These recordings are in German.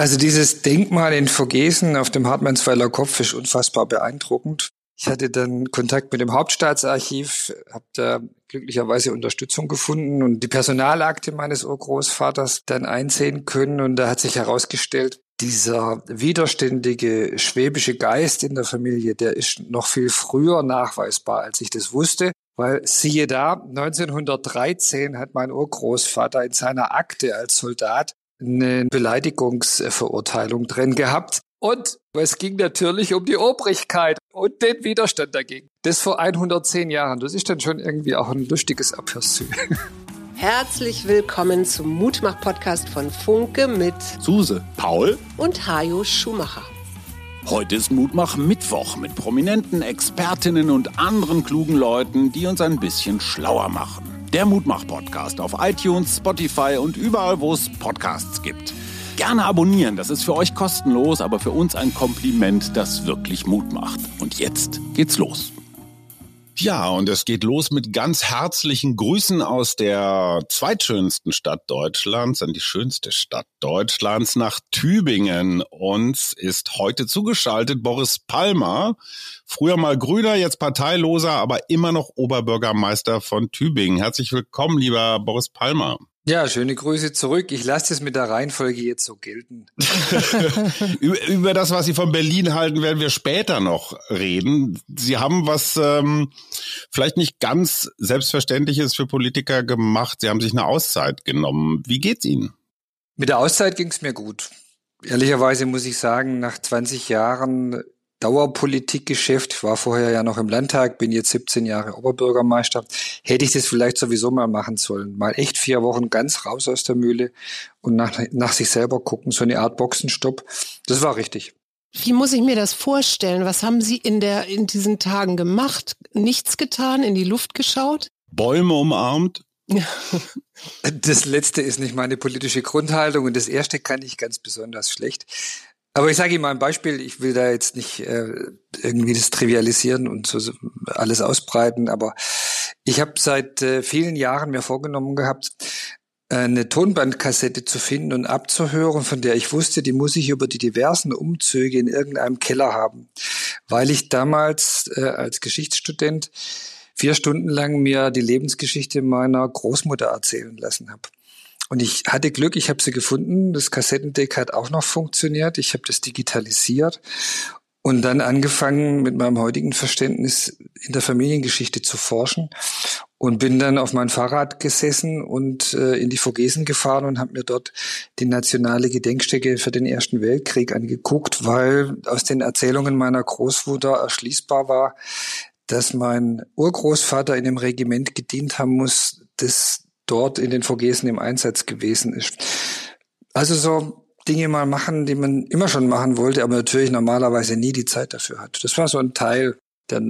Also dieses Denkmal in Vogesen auf dem Hartmannsweiler Kopf ist unfassbar beeindruckend. Ich hatte dann Kontakt mit dem Hauptstaatsarchiv, habe da glücklicherweise Unterstützung gefunden und die Personalakte meines Urgroßvaters dann einsehen können. Und da hat sich herausgestellt, dieser widerständige schwäbische Geist in der Familie, der ist noch viel früher nachweisbar, als ich das wusste. Weil siehe da, 1913 hat mein Urgroßvater in seiner Akte als Soldat eine Beleidigungsverurteilung drin gehabt. Und es ging natürlich um die Obrigkeit und den Widerstand dagegen. Das vor 110 Jahren. Das ist dann schon irgendwie auch ein lustiges Aperçu. Herzlich willkommen zum Mutmach-Podcast von Funke mit Suse, Paul und Hajo Schumacher. Heute ist Mutmach Mittwoch mit prominenten Expertinnen und anderen klugen Leuten, die uns ein bisschen schlauer machen. Der Mutmach-Podcast auf iTunes, Spotify und überall, wo es Podcasts gibt. Gerne abonnieren, das ist für euch kostenlos, aber für uns ein Kompliment, das wirklich Mut macht. Und jetzt geht's los. Ja, und es geht los mit ganz herzlichen Grüßen aus der zweitschönsten Stadt Deutschlands, an die schönste Stadt Deutschlands, nach Tübingen. Uns ist heute zugeschaltet Boris Palmer, früher mal Grüner, jetzt Parteiloser, aber immer noch Oberbürgermeister von Tübingen. Herzlich willkommen, lieber Boris Palmer. Ja, schöne Grüße zurück. Ich lasse das mit der Reihenfolge jetzt so gelten. über, über, das, was Sie von Berlin halten, werden wir später noch reden. Sie haben was ähm, vielleicht nicht ganz Selbstverständliches für Politiker gemacht. Sie haben sich eine Auszeit genommen. Wie geht's Ihnen? Mit der Auszeit ging's mir gut. Ehrlicherweise muss ich sagen, nach 20 Jahren Dauerpolitikgeschäft. Ich war vorher ja noch im Landtag, bin jetzt 17 Jahre Oberbürgermeister. Hätte ich das vielleicht sowieso mal machen sollen. Mal echt vier Wochen ganz raus aus der Mühle und nach, nach sich selber gucken. So eine Art Boxenstopp. Das war richtig. Wie muss ich mir das vorstellen? Was haben Sie in der, in diesen Tagen gemacht? Nichts getan, in die Luft geschaut? Bäume umarmt? Das letzte ist nicht meine politische Grundhaltung und das erste kann ich ganz besonders schlecht. Aber ich sage Ihnen mal ein Beispiel, ich will da jetzt nicht äh, irgendwie das trivialisieren und so alles ausbreiten, aber ich habe seit äh, vielen Jahren mir vorgenommen gehabt, eine Tonbandkassette zu finden und abzuhören, von der ich wusste, die muss ich über die diversen Umzüge in irgendeinem Keller haben, weil ich damals äh, als Geschichtsstudent vier Stunden lang mir die Lebensgeschichte meiner Großmutter erzählen lassen habe. Und ich hatte Glück, ich habe sie gefunden. Das Kassettendeck hat auch noch funktioniert. Ich habe das digitalisiert und dann angefangen mit meinem heutigen Verständnis in der Familiengeschichte zu forschen und bin dann auf mein Fahrrad gesessen und äh, in die Vogesen gefahren und habe mir dort die nationale Gedenkstätte für den Ersten Weltkrieg angeguckt, weil aus den Erzählungen meiner Großmutter erschließbar war, dass mein Urgroßvater in dem Regiment gedient haben muss, das dort in den Vogesen im Einsatz gewesen ist. Also so Dinge mal machen, die man immer schon machen wollte, aber natürlich normalerweise nie die Zeit dafür hat. Das war so ein Teil der,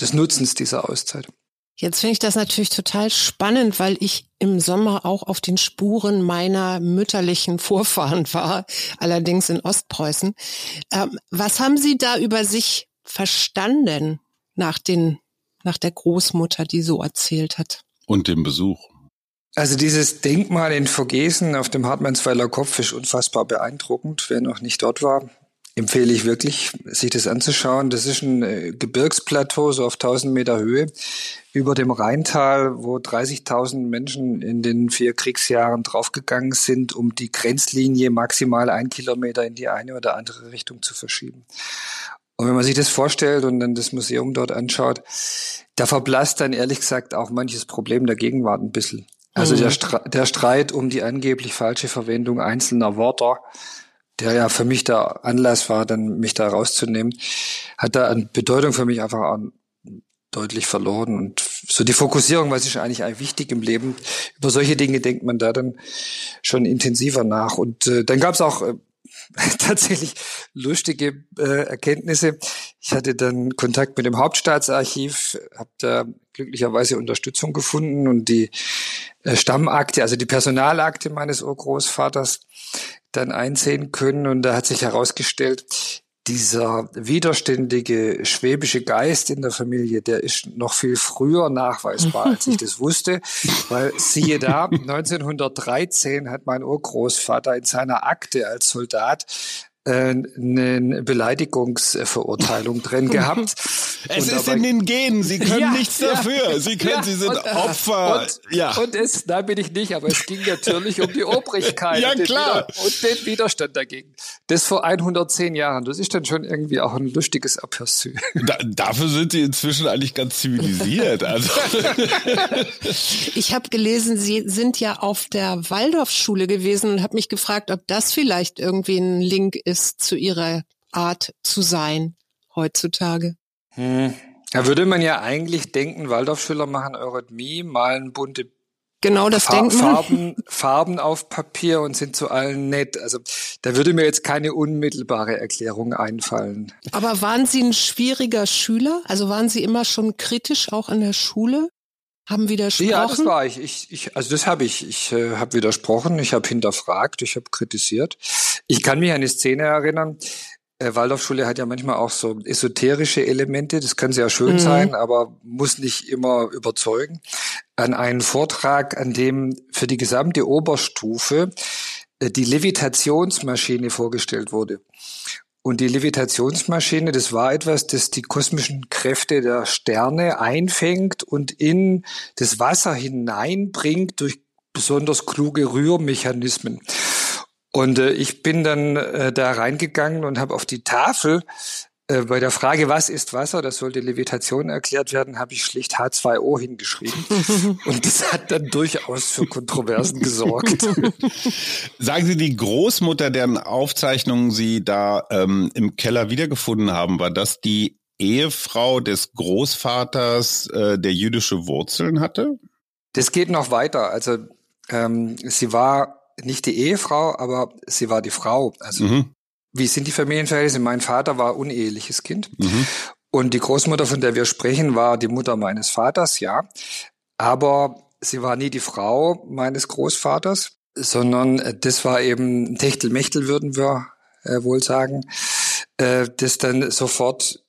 des Nutzens dieser Auszeit. Jetzt finde ich das natürlich total spannend, weil ich im Sommer auch auf den Spuren meiner mütterlichen Vorfahren war, allerdings in Ostpreußen. Ähm, was haben Sie da über sich verstanden nach den, nach der Großmutter, die so erzählt hat? Und dem Besuch. Also dieses Denkmal in Vogesen auf dem Hartmannsweiler Kopf ist unfassbar beeindruckend. Wer noch nicht dort war, empfehle ich wirklich, sich das anzuschauen. Das ist ein äh, Gebirgsplateau, so auf 1000 Meter Höhe, über dem Rheintal, wo 30.000 Menschen in den vier Kriegsjahren draufgegangen sind, um die Grenzlinie maximal ein Kilometer in die eine oder andere Richtung zu verschieben. Und wenn man sich das vorstellt und dann das Museum dort anschaut, da verblasst dann ehrlich gesagt auch manches Problem der Gegenwart ein bisschen. Also mhm. der, Stre der Streit um die angeblich falsche Verwendung einzelner Wörter, der ja für mich der Anlass war, dann mich da rauszunehmen, hat da an Bedeutung für mich einfach deutlich verloren. Und so die Fokussierung, was ist eigentlich wichtig im Leben, über solche Dinge denkt man da dann schon intensiver nach. Und äh, dann gab es auch äh, tatsächlich lustige äh, Erkenntnisse. Ich hatte dann Kontakt mit dem Hauptstaatsarchiv, habe da glücklicherweise Unterstützung gefunden und die äh, Stammakte, also die Personalakte meines Urgroßvaters dann einsehen können. Und da hat sich herausgestellt, dieser widerständige schwäbische Geist in der Familie, der ist noch viel früher nachweisbar, als ich das wusste, weil siehe da, 1913 hat mein Urgroßvater in seiner Akte als Soldat eine Beleidigungsverurteilung drin gehabt. Es und ist in den Genen, Sie können ja, nichts dafür. Sie können, ja, Sie sind und, Opfer. Und, ja. und es, da bin ich nicht, aber es ging natürlich um die Obrigkeit ja, und, klar. Den und den Widerstand dagegen. Das vor 110 Jahren. Das ist dann schon irgendwie auch ein lustiges Aperçu. Da, dafür sind Sie inzwischen eigentlich ganz zivilisiert. Also. ich habe gelesen, Sie sind ja auf der Waldorfschule gewesen und habe mich gefragt, ob das vielleicht irgendwie ein Link ist ist zu ihrer Art zu sein heutzutage? Hm. Da würde man ja eigentlich denken, Waldorfschüler machen Eurythmie, malen bunte Genau, das Fa denkt man. Farben, Farben auf Papier und sind zu allen nett. Also da würde mir jetzt keine unmittelbare Erklärung einfallen. Aber waren Sie ein schwieriger Schüler? Also waren Sie immer schon kritisch auch in der Schule? Haben widersprochen? Ja, das war ich. ich, ich also das habe ich. Ich äh, habe widersprochen, ich habe hinterfragt, ich habe kritisiert. Ich kann mich an eine Szene erinnern. Äh, Waldorfschule hat ja manchmal auch so esoterische Elemente. Das können sehr schön mhm. sein, aber muss nicht immer überzeugen. An einen Vortrag, an dem für die gesamte Oberstufe äh, die Levitationsmaschine vorgestellt wurde. Und die Levitationsmaschine, das war etwas, das die kosmischen Kräfte der Sterne einfängt und in das Wasser hineinbringt durch besonders kluge Rührmechanismen. Und äh, ich bin dann äh, da reingegangen und habe auf die Tafel bei der Frage, was ist Wasser, das sollte Levitation erklärt werden, habe ich schlicht H2O hingeschrieben. Und das hat dann durchaus für Kontroversen gesorgt. Sagen Sie, die Großmutter, deren Aufzeichnungen Sie da ähm, im Keller wiedergefunden haben, war das die Ehefrau des Großvaters, äh, der jüdische Wurzeln hatte? Das geht noch weiter. Also ähm, sie war nicht die Ehefrau, aber sie war die Frau. Also mhm. Wie sind die Familienverhältnisse? Mein Vater war uneheliches Kind. Mhm. Und die Großmutter, von der wir sprechen, war die Mutter meines Vaters, ja. Aber sie war nie die Frau meines Großvaters, sondern äh, das war eben Techtelmechtel, würden wir äh, wohl sagen, äh, das dann sofort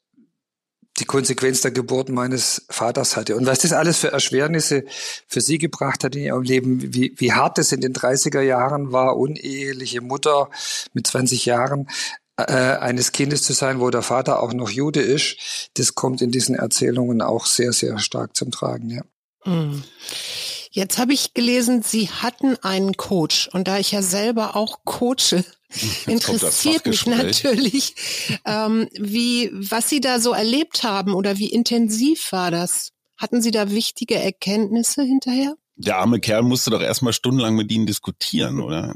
die Konsequenz der Geburt meines Vaters hatte. Und was das alles für Erschwernisse für sie gebracht hat in ihrem Leben, wie, wie hart es in den 30er Jahren war, uneheliche Mutter mit 20 Jahren äh, eines Kindes zu sein, wo der Vater auch noch Jude ist, das kommt in diesen Erzählungen auch sehr, sehr stark zum Tragen. Ja. Mhm. Jetzt habe ich gelesen, Sie hatten einen Coach und da ich ja selber auch coache, interessiert mich natürlich, ähm, wie was Sie da so erlebt haben oder wie intensiv war das? Hatten Sie da wichtige Erkenntnisse hinterher? Der arme Kerl musste doch erstmal stundenlang mit Ihnen diskutieren, oder?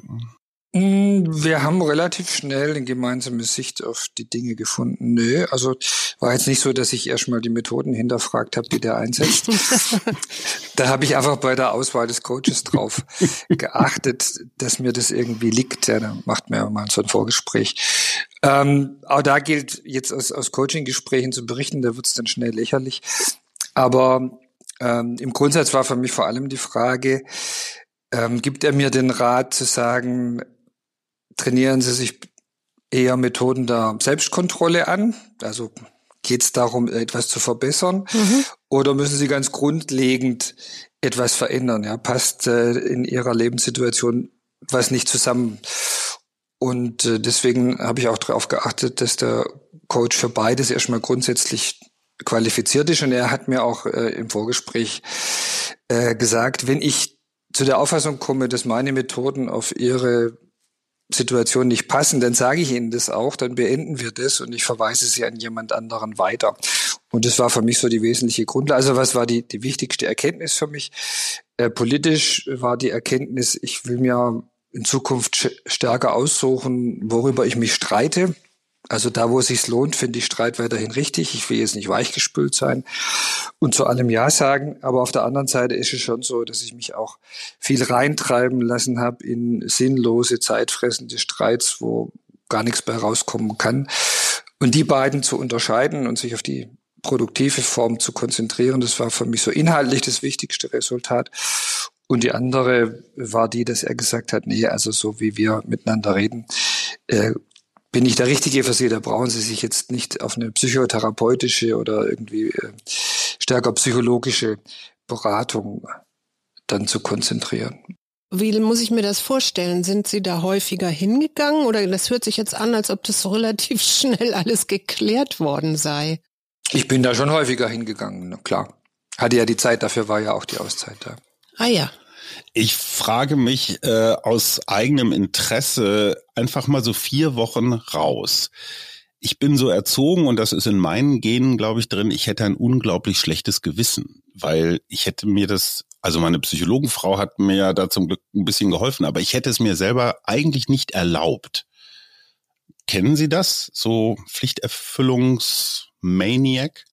Mm, wir haben relativ schnell eine gemeinsame Sicht auf die Dinge gefunden. Nö, also war jetzt nicht so, dass ich erstmal die Methoden hinterfragt habe, die der einsetzt. da habe ich einfach bei der Auswahl des Coaches drauf geachtet, dass mir das irgendwie liegt. Ja, da macht mir mal so ein Vorgespräch. Ähm, auch da gilt jetzt aus, aus Coaching-Gesprächen zu berichten, da wird es dann schnell lächerlich. Aber ähm, im Grundsatz war für mich vor allem die Frage, ähm, gibt er mir den Rat zu sagen, trainieren Sie sich eher Methoden der Selbstkontrolle an? Also geht es darum, etwas zu verbessern? Mhm. Oder müssen Sie ganz grundlegend etwas verändern? Ja, passt äh, in Ihrer Lebenssituation was nicht zusammen? Und äh, deswegen habe ich auch darauf geachtet, dass der Coach für beides erstmal grundsätzlich qualifiziert ist. Und er hat mir auch äh, im Vorgespräch äh, gesagt, wenn ich zu der Auffassung komme, dass meine Methoden auf Ihre Situation nicht passen, dann sage ich Ihnen das auch, dann beenden wir das und ich verweise Sie an jemand anderen weiter. Und das war für mich so die wesentliche Grundlage. Also was war die, die wichtigste Erkenntnis für mich? Äh, politisch war die Erkenntnis, ich will mir in Zukunft stärker aussuchen, worüber ich mich streite. Also da, wo es sich lohnt, finde ich Streit weiterhin richtig. Ich will jetzt nicht weichgespült sein und zu allem Ja sagen. Aber auf der anderen Seite ist es schon so, dass ich mich auch viel reintreiben lassen habe in sinnlose, zeitfressende Streits, wo gar nichts bei rauskommen kann. Und die beiden zu unterscheiden und sich auf die produktive Form zu konzentrieren, das war für mich so inhaltlich das wichtigste Resultat. Und die andere war die, dass er gesagt hat, nee, also so wie wir miteinander reden, äh, bin ich der Richtige für Sie. Da brauchen Sie sich jetzt nicht auf eine psychotherapeutische oder irgendwie äh, stärker psychologische Beratung dann zu konzentrieren. Wie muss ich mir das vorstellen? Sind Sie da häufiger hingegangen oder das hört sich jetzt an, als ob das so relativ schnell alles geklärt worden sei? Ich bin da schon häufiger hingegangen, klar. Hatte ja die Zeit, dafür war ja auch die Auszeit da. Ah ja. Ich frage mich äh, aus eigenem Interesse einfach mal so vier Wochen raus. Ich bin so erzogen und das ist in meinen Genen, glaube ich, drin. Ich hätte ein unglaublich schlechtes Gewissen, weil ich hätte mir das also meine Psychologenfrau hat mir ja da zum Glück ein bisschen geholfen, aber ich hätte es mir selber eigentlich nicht erlaubt. Kennen Sie das? So Pflichterfüllungsmaniac?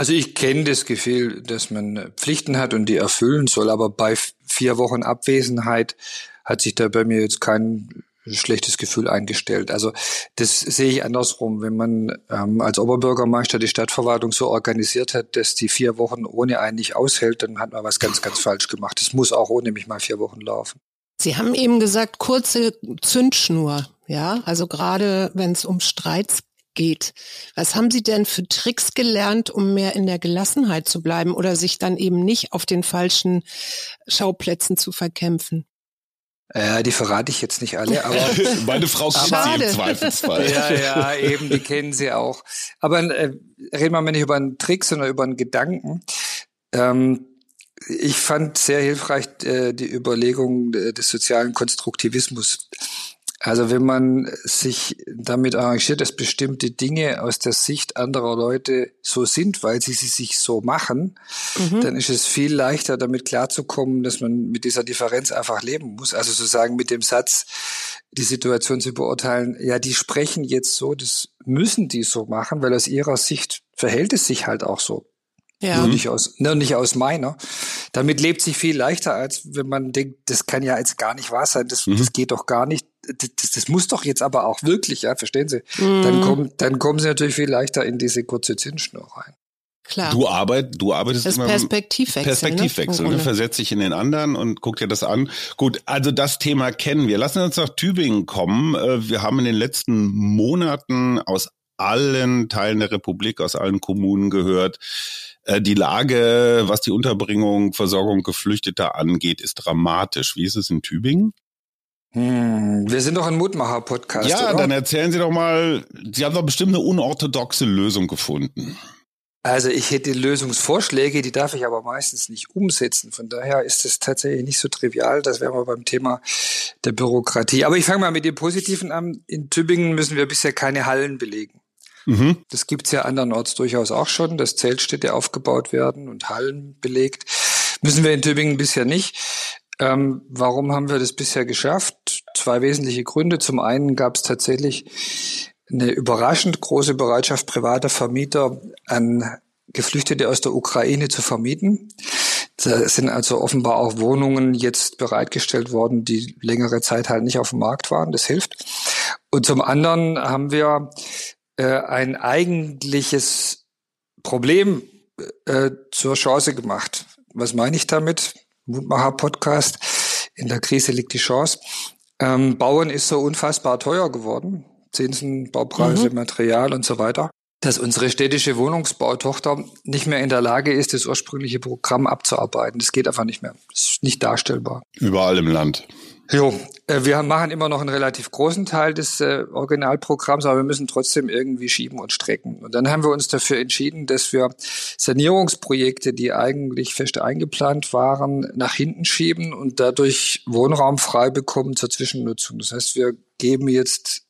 Also ich kenne das Gefühl, dass man Pflichten hat und die erfüllen soll, aber bei vier Wochen Abwesenheit hat sich da bei mir jetzt kein schlechtes Gefühl eingestellt. Also das sehe ich andersrum. Wenn man ähm, als Oberbürgermeister die Stadtverwaltung so organisiert hat, dass die vier Wochen ohne einen nicht aushält, dann hat man was ganz, ganz falsch gemacht. Das muss auch ohne mich mal vier Wochen laufen. Sie haben eben gesagt, kurze Zündschnur. Ja, also gerade wenn es um Streits geht. Was haben Sie denn für Tricks gelernt, um mehr in der Gelassenheit zu bleiben oder sich dann eben nicht auf den falschen Schauplätzen zu verkämpfen? Ja, die verrate ich jetzt nicht alle, aber meine Frau kennt sie im Zweifelsfall. Ja, ja, eben, die kennen sie auch. Aber äh, reden wir mal nicht über einen Trick, sondern über einen Gedanken. Ähm, ich fand sehr hilfreich äh, die Überlegung äh, des sozialen Konstruktivismus. Also wenn man sich damit arrangiert, dass bestimmte Dinge aus der Sicht anderer Leute so sind, weil sie sie sich so machen, mhm. dann ist es viel leichter, damit klarzukommen, dass man mit dieser Differenz einfach leben muss. Also sozusagen mit dem Satz, die Situation zu beurteilen, ja, die sprechen jetzt so, das müssen die so machen, weil aus ihrer Sicht verhält es sich halt auch so. Ja. Nur nicht aus, nur nicht aus meiner. Damit lebt sich viel leichter, als wenn man denkt, das kann ja jetzt gar nicht wahr sein, das, mhm. das geht doch gar nicht das, das muss doch jetzt aber auch wirklich, ja, verstehen Sie? Mhm. Dann kommen, dann kommen Sie natürlich viel leichter in diese kurze Zinsschnur rein. Klar. Du, arbeit, du arbeitest das immer Perspektivwechsel. Perspektivwechsel, ne? Versetz dich in den anderen und guck dir das an. Gut, also das Thema kennen wir. Lassen wir uns nach Tübingen kommen. Äh, wir haben in den letzten Monaten aus allen Teilen der Republik, aus allen Kommunen gehört, äh, die Lage, was die Unterbringung, Versorgung Geflüchteter angeht, ist dramatisch. Wie ist es in Tübingen? Hm, wir sind doch ein Mutmacher-Podcast. Ja, oder? dann erzählen Sie doch mal, Sie haben doch bestimmt eine unorthodoxe Lösung gefunden. Also ich hätte Lösungsvorschläge, die darf ich aber meistens nicht umsetzen. Von daher ist es tatsächlich nicht so trivial. Das wären wir beim Thema der Bürokratie. Aber ich fange mal mit dem Positiven an. In Tübingen müssen wir bisher keine Hallen belegen. Mhm. Das gibt's ja andernorts durchaus auch schon, dass Zeltstädte aufgebaut werden und Hallen belegt. Müssen wir in Tübingen bisher nicht. Ähm, warum haben wir das bisher geschafft? Zwei wesentliche Gründe. Zum einen gab es tatsächlich eine überraschend große Bereitschaft privater Vermieter an Geflüchtete aus der Ukraine zu vermieten. Da sind also offenbar auch Wohnungen jetzt bereitgestellt worden, die längere Zeit halt nicht auf dem Markt waren. Das hilft. Und zum anderen haben wir äh, ein eigentliches Problem äh, zur Chance gemacht. Was meine ich damit? Mutmacher-Podcast. In der Krise liegt die Chance. Ähm, Bauen ist so unfassbar teuer geworden. Zinsen, Baupreise, mhm. Material und so weiter, dass unsere städtische Wohnungsbautochter nicht mehr in der Lage ist, das ursprüngliche Programm abzuarbeiten. Das geht einfach nicht mehr. Das ist nicht darstellbar. Überall im Land. Jo, äh, wir machen immer noch einen relativ großen Teil des äh, Originalprogramms, aber wir müssen trotzdem irgendwie schieben und strecken. Und dann haben wir uns dafür entschieden, dass wir Sanierungsprojekte, die eigentlich fest eingeplant waren, nach hinten schieben und dadurch Wohnraum frei bekommen zur Zwischennutzung. Das heißt, wir geben jetzt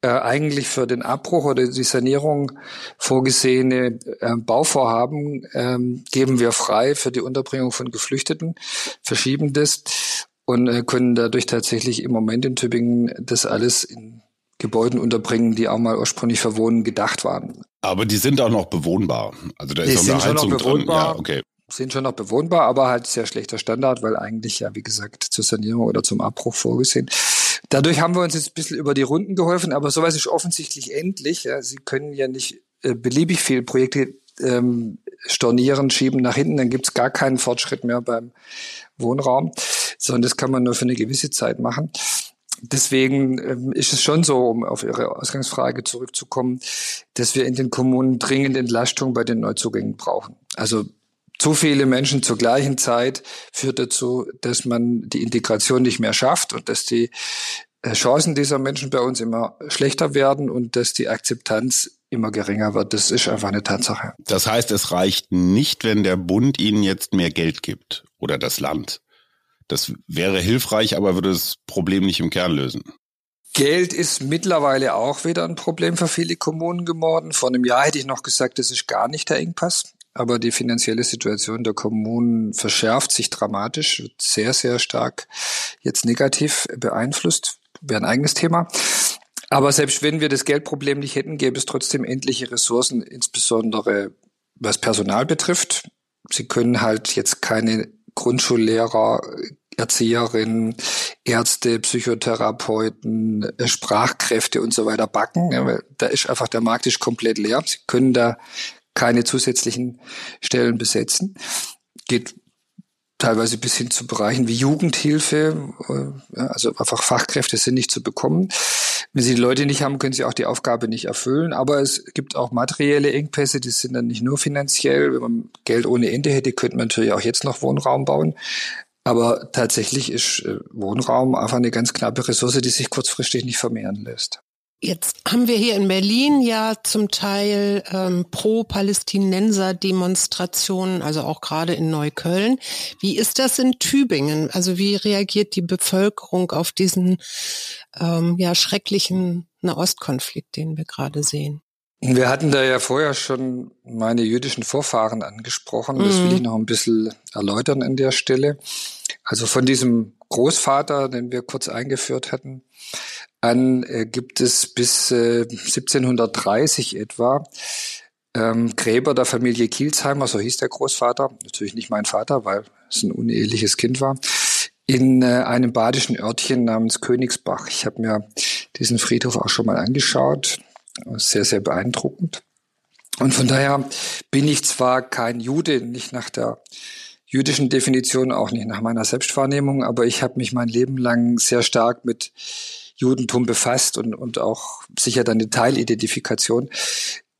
äh, eigentlich für den Abbruch oder die Sanierung vorgesehene äh, Bauvorhaben ähm, geben wir frei für die Unterbringung von Geflüchteten, verschieben das und äh, können dadurch tatsächlich im Moment in Tübingen das alles in Gebäuden unterbringen, die auch mal ursprünglich für Wohnen gedacht waren. Aber die sind auch noch bewohnbar. Also da ist die auch eine Heizung noch bewohnbar, drin. Ja, okay. Sind schon noch bewohnbar, aber halt sehr schlechter Standard, weil eigentlich ja, wie gesagt, zur Sanierung oder zum Abbruch vorgesehen. Dadurch haben wir uns jetzt ein bisschen über die Runden geholfen, aber sowas ist offensichtlich endlich. Ja. Sie können ja nicht äh, beliebig viele Projekte ähm, stornieren, schieben nach hinten, dann gibt's gar keinen Fortschritt mehr beim Wohnraum, sondern das kann man nur für eine gewisse Zeit machen. deswegen ähm, ist es schon so, um auf Ihre Ausgangsfrage zurückzukommen, dass wir in den Kommunen dringend Entlastung bei den Neuzugängen brauchen. Also zu viele Menschen zur gleichen Zeit führt dazu, dass man die Integration nicht mehr schafft und dass die Chancen dieser Menschen bei uns immer schlechter werden und dass die Akzeptanz immer geringer wird. Das ist einfach eine Tatsache. Das heißt, es reicht nicht, wenn der Bund Ihnen jetzt mehr Geld gibt oder das Land. Das wäre hilfreich, aber würde das Problem nicht im Kern lösen. Geld ist mittlerweile auch wieder ein Problem für viele Kommunen geworden. Vor einem Jahr hätte ich noch gesagt, das ist gar nicht der Engpass. Aber die finanzielle Situation der Kommunen verschärft sich dramatisch, wird sehr, sehr stark jetzt negativ beeinflusst. Wäre ein eigenes Thema. Aber selbst wenn wir das Geldproblem nicht hätten, gäbe es trotzdem endliche Ressourcen, insbesondere was Personal betrifft. Sie können halt jetzt keine Grundschullehrer, Erzieherinnen, Ärzte, Psychotherapeuten, Sprachkräfte und so weiter backen. Da ist einfach der Markt ist komplett leer. Sie können da keine zusätzlichen Stellen besetzen. Geht teilweise bis hin zu Bereichen wie Jugendhilfe, äh, also einfach Fachkräfte sind nicht zu bekommen. Wenn Sie die Leute nicht haben, können Sie auch die Aufgabe nicht erfüllen. Aber es gibt auch materielle Engpässe, die sind dann nicht nur finanziell. Wenn man Geld ohne Ende hätte, könnte man natürlich auch jetzt noch Wohnraum bauen. Aber tatsächlich ist äh, Wohnraum einfach eine ganz knappe Ressource, die sich kurzfristig nicht vermehren lässt. Jetzt haben wir hier in Berlin ja zum Teil ähm, Pro-Palästinenser-Demonstrationen, also auch gerade in Neukölln. Wie ist das in Tübingen? Also wie reagiert die Bevölkerung auf diesen ähm, ja schrecklichen Nahostkonflikt, den wir gerade sehen? Wir hatten da ja vorher schon meine jüdischen Vorfahren angesprochen. Das will ich mhm. noch ein bisschen erläutern an der Stelle. Also von diesem Großvater, den wir kurz eingeführt hatten, an äh, gibt es bis äh, 1730 etwa ähm, Gräber der Familie Kielsheimer, so hieß der Großvater, natürlich nicht mein Vater, weil es ein uneheliches Kind war, in äh, einem badischen Örtchen namens Königsbach. Ich habe mir diesen Friedhof auch schon mal angeschaut, sehr, sehr beeindruckend. Und von daher bin ich zwar kein Jude, nicht nach der jüdischen Definition, auch nicht nach meiner Selbstwahrnehmung, aber ich habe mich mein Leben lang sehr stark mit Judentum befasst und, und auch sicher dann die Teilidentifikation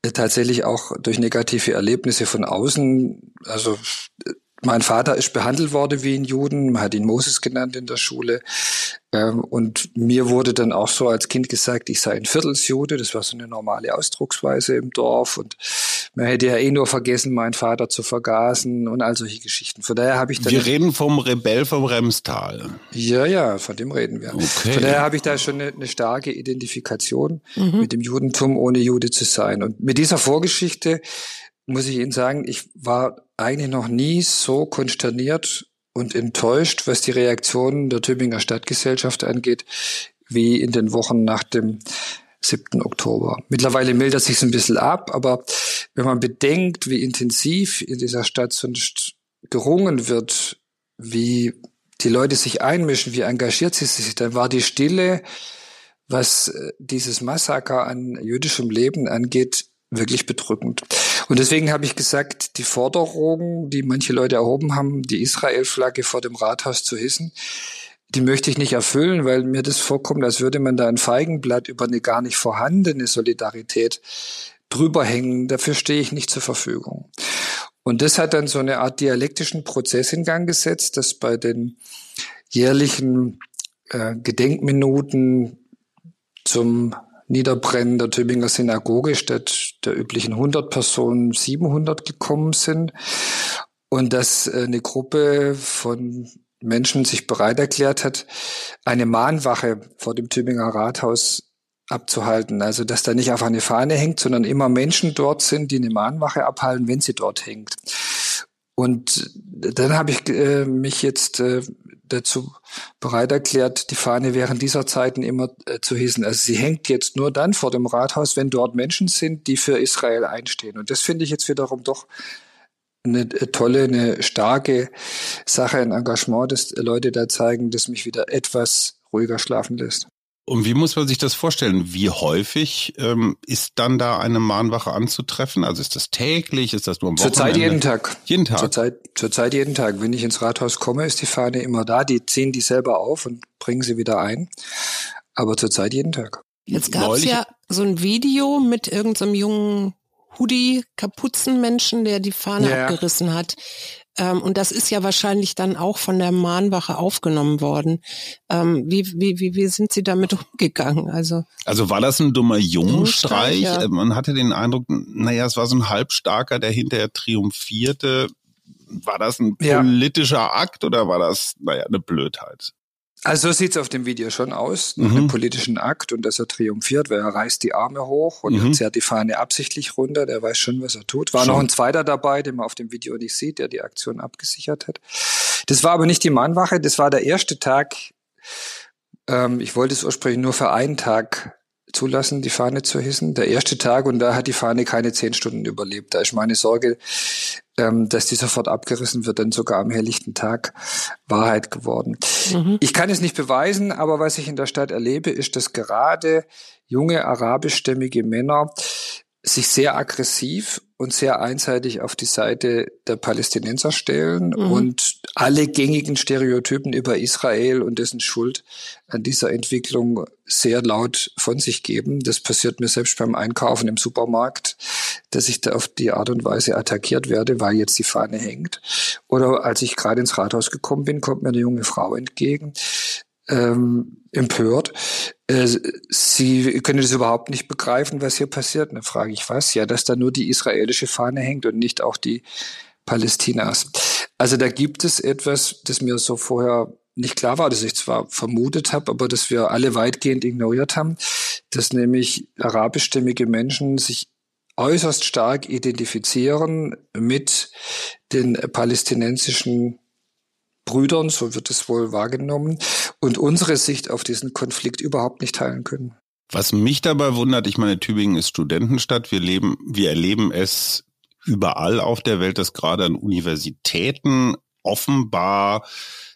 äh, tatsächlich auch durch negative Erlebnisse von außen. Also äh, mein Vater ist behandelt worden wie ein Juden, man hat ihn Moses genannt in der Schule. Ähm, und mir wurde dann auch so als Kind gesagt, ich sei ein Viertelsjude. Das war so eine normale Ausdrucksweise im Dorf. Und man hätte ja eh nur vergessen, meinen Vater zu vergasen und all solche Geschichten. Von daher habe ich dann. Wir reden vom Rebell vom Remstal. Ja, ja, von dem reden wir. Okay. Von daher habe ich da schon eine, eine starke Identifikation mhm. mit dem Judentum, ohne Jude zu sein. Und mit dieser Vorgeschichte muss ich Ihnen sagen, ich war eigentlich noch nie so konsterniert und enttäuscht, was die Reaktionen der Tübinger Stadtgesellschaft angeht, wie in den Wochen nach dem 7. Oktober. Mittlerweile mildert sich ein bisschen ab, aber wenn man bedenkt, wie intensiv in dieser Stadt sonst gerungen wird, wie die Leute sich einmischen, wie engagiert sie sich, dann war die Stille, was äh, dieses Massaker an jüdischem Leben angeht, wirklich bedrückend. Und deswegen habe ich gesagt, die Forderung, die manche Leute erhoben haben, die Israel-Flagge vor dem Rathaus zu hissen, die möchte ich nicht erfüllen, weil mir das vorkommt, als würde man da ein Feigenblatt über eine gar nicht vorhandene Solidarität drüber hängen. Dafür stehe ich nicht zur Verfügung. Und das hat dann so eine Art dialektischen Prozess in Gang gesetzt, dass bei den jährlichen äh, Gedenkminuten zum Niederbrennen der Tübinger Synagoge statt der üblichen 100 Personen 700 gekommen sind und dass äh, eine Gruppe von Menschen sich bereit erklärt hat, eine Mahnwache vor dem Tübinger Rathaus abzuhalten. Also, dass da nicht einfach eine Fahne hängt, sondern immer Menschen dort sind, die eine Mahnwache abhalten, wenn sie dort hängt. Und dann habe ich äh, mich jetzt äh, dazu bereit erklärt, die Fahne während dieser Zeiten immer äh, zu hissen. Also sie hängt jetzt nur dann vor dem Rathaus, wenn dort Menschen sind, die für Israel einstehen. Und das finde ich jetzt wiederum doch eine äh, tolle, eine starke Sache, ein Engagement, das Leute da zeigen, das mich wieder etwas ruhiger schlafen lässt. Und wie muss man sich das vorstellen? Wie häufig ähm, ist dann da eine Mahnwache anzutreffen? Also ist das täglich? Ist das nur am Wochenende? Zurzeit jeden Tag. Jeden Tag? Zurzeit, zurzeit jeden Tag. Wenn ich ins Rathaus komme, ist die Fahne immer da. Die ziehen die selber auf und bringen sie wieder ein. aber zurzeit jeden Tag. Jetzt gab es ja so ein Video mit irgendeinem so jungen Hoodie-Kapuzenmenschen, der die Fahne ja. abgerissen hat. Ähm, und das ist ja wahrscheinlich dann auch von der Mahnwache aufgenommen worden. Ähm, wie, wie, wie, wie sind Sie damit umgegangen? Also, also war das ein dummer Jungstreich? Ja. Man hatte den Eindruck, naja, es war so ein Halbstarker, der hinterher triumphierte. War das ein politischer ja. Akt oder war das, naja, eine Blödheit? Also so sieht's auf dem Video schon aus, nach mhm. einem politischen Akt und dass er triumphiert, weil er reißt die Arme hoch und mhm. zerrt die Fahne absichtlich runter, der weiß schon, was er tut. War schon. noch ein zweiter dabei, den man auf dem Video nicht sieht, der die Aktion abgesichert hat. Das war aber nicht die Mahnwache, das war der erste Tag. Ähm, ich wollte es ursprünglich nur für einen Tag zulassen, die Fahne zu hissen. Der erste Tag und da hat die Fahne keine zehn Stunden überlebt. Da ist meine Sorge, ähm, dass die sofort abgerissen wird, dann sogar am helllichten Tag Wahrheit geworden. Mhm. Ich kann es nicht beweisen, aber was ich in der Stadt erlebe, ist, dass gerade junge arabischstämmige Männer sich sehr aggressiv und sehr einseitig auf die Seite der Palästinenser stellen mhm. und alle gängigen Stereotypen über Israel und dessen Schuld an dieser Entwicklung sehr laut von sich geben. Das passiert mir selbst beim Einkaufen im Supermarkt, dass ich da auf die Art und Weise attackiert werde, weil jetzt die Fahne hängt. Oder als ich gerade ins Rathaus gekommen bin, kommt mir eine junge Frau entgegen, ähm, empört. Äh, Sie können das überhaupt nicht begreifen, was hier passiert. Dann frage ich was? Ja, dass da nur die israelische Fahne hängt und nicht auch die Palästinas. Also da gibt es etwas, das mir so vorher nicht klar war, dass ich zwar vermutet habe, aber dass wir alle weitgehend ignoriert haben, dass nämlich arabischstämmige Menschen sich äußerst stark identifizieren mit den palästinensischen Brüdern, so wird es wohl wahrgenommen, und unsere Sicht auf diesen Konflikt überhaupt nicht teilen können. Was mich dabei wundert, ich meine, Tübingen ist Studentenstadt. Wir leben, wir erleben es überall auf der Welt, dass gerade an Universitäten offenbar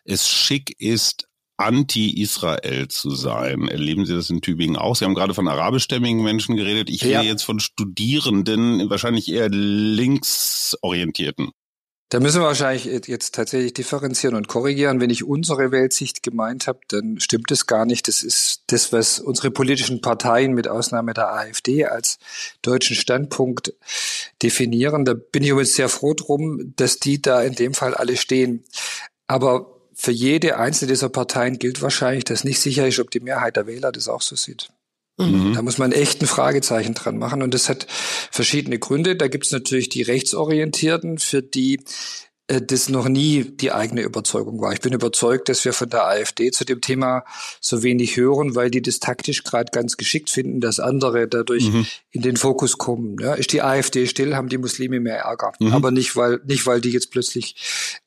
es schick ist, anti-Israel zu sein. Erleben Sie das in Tübingen auch? Sie haben gerade von arabischstämmigen Menschen geredet. Ich rede jetzt von Studierenden, wahrscheinlich eher linksorientierten. Da müssen wir wahrscheinlich jetzt tatsächlich differenzieren und korrigieren. Wenn ich unsere Weltsicht gemeint habe, dann stimmt es gar nicht. Das ist das, was unsere politischen Parteien mit Ausnahme der AfD als deutschen Standpunkt definieren. Da bin ich übrigens sehr froh drum, dass die da in dem Fall alle stehen. Aber für jede einzelne dieser Parteien gilt wahrscheinlich, dass nicht sicher ist, ob die Mehrheit der Wähler das auch so sieht. Mhm. Da muss man echt ein Fragezeichen dran machen. Und das hat verschiedene Gründe. Da gibt es natürlich die Rechtsorientierten, für die das noch nie die eigene Überzeugung war. Ich bin überzeugt, dass wir von der AfD zu dem Thema so wenig hören, weil die das taktisch gerade ganz geschickt finden, dass andere dadurch mhm. in den Fokus kommen. Ja, ist die AfD still, haben die Muslime mehr Ärger. Mhm. Aber nicht, weil nicht, weil die jetzt plötzlich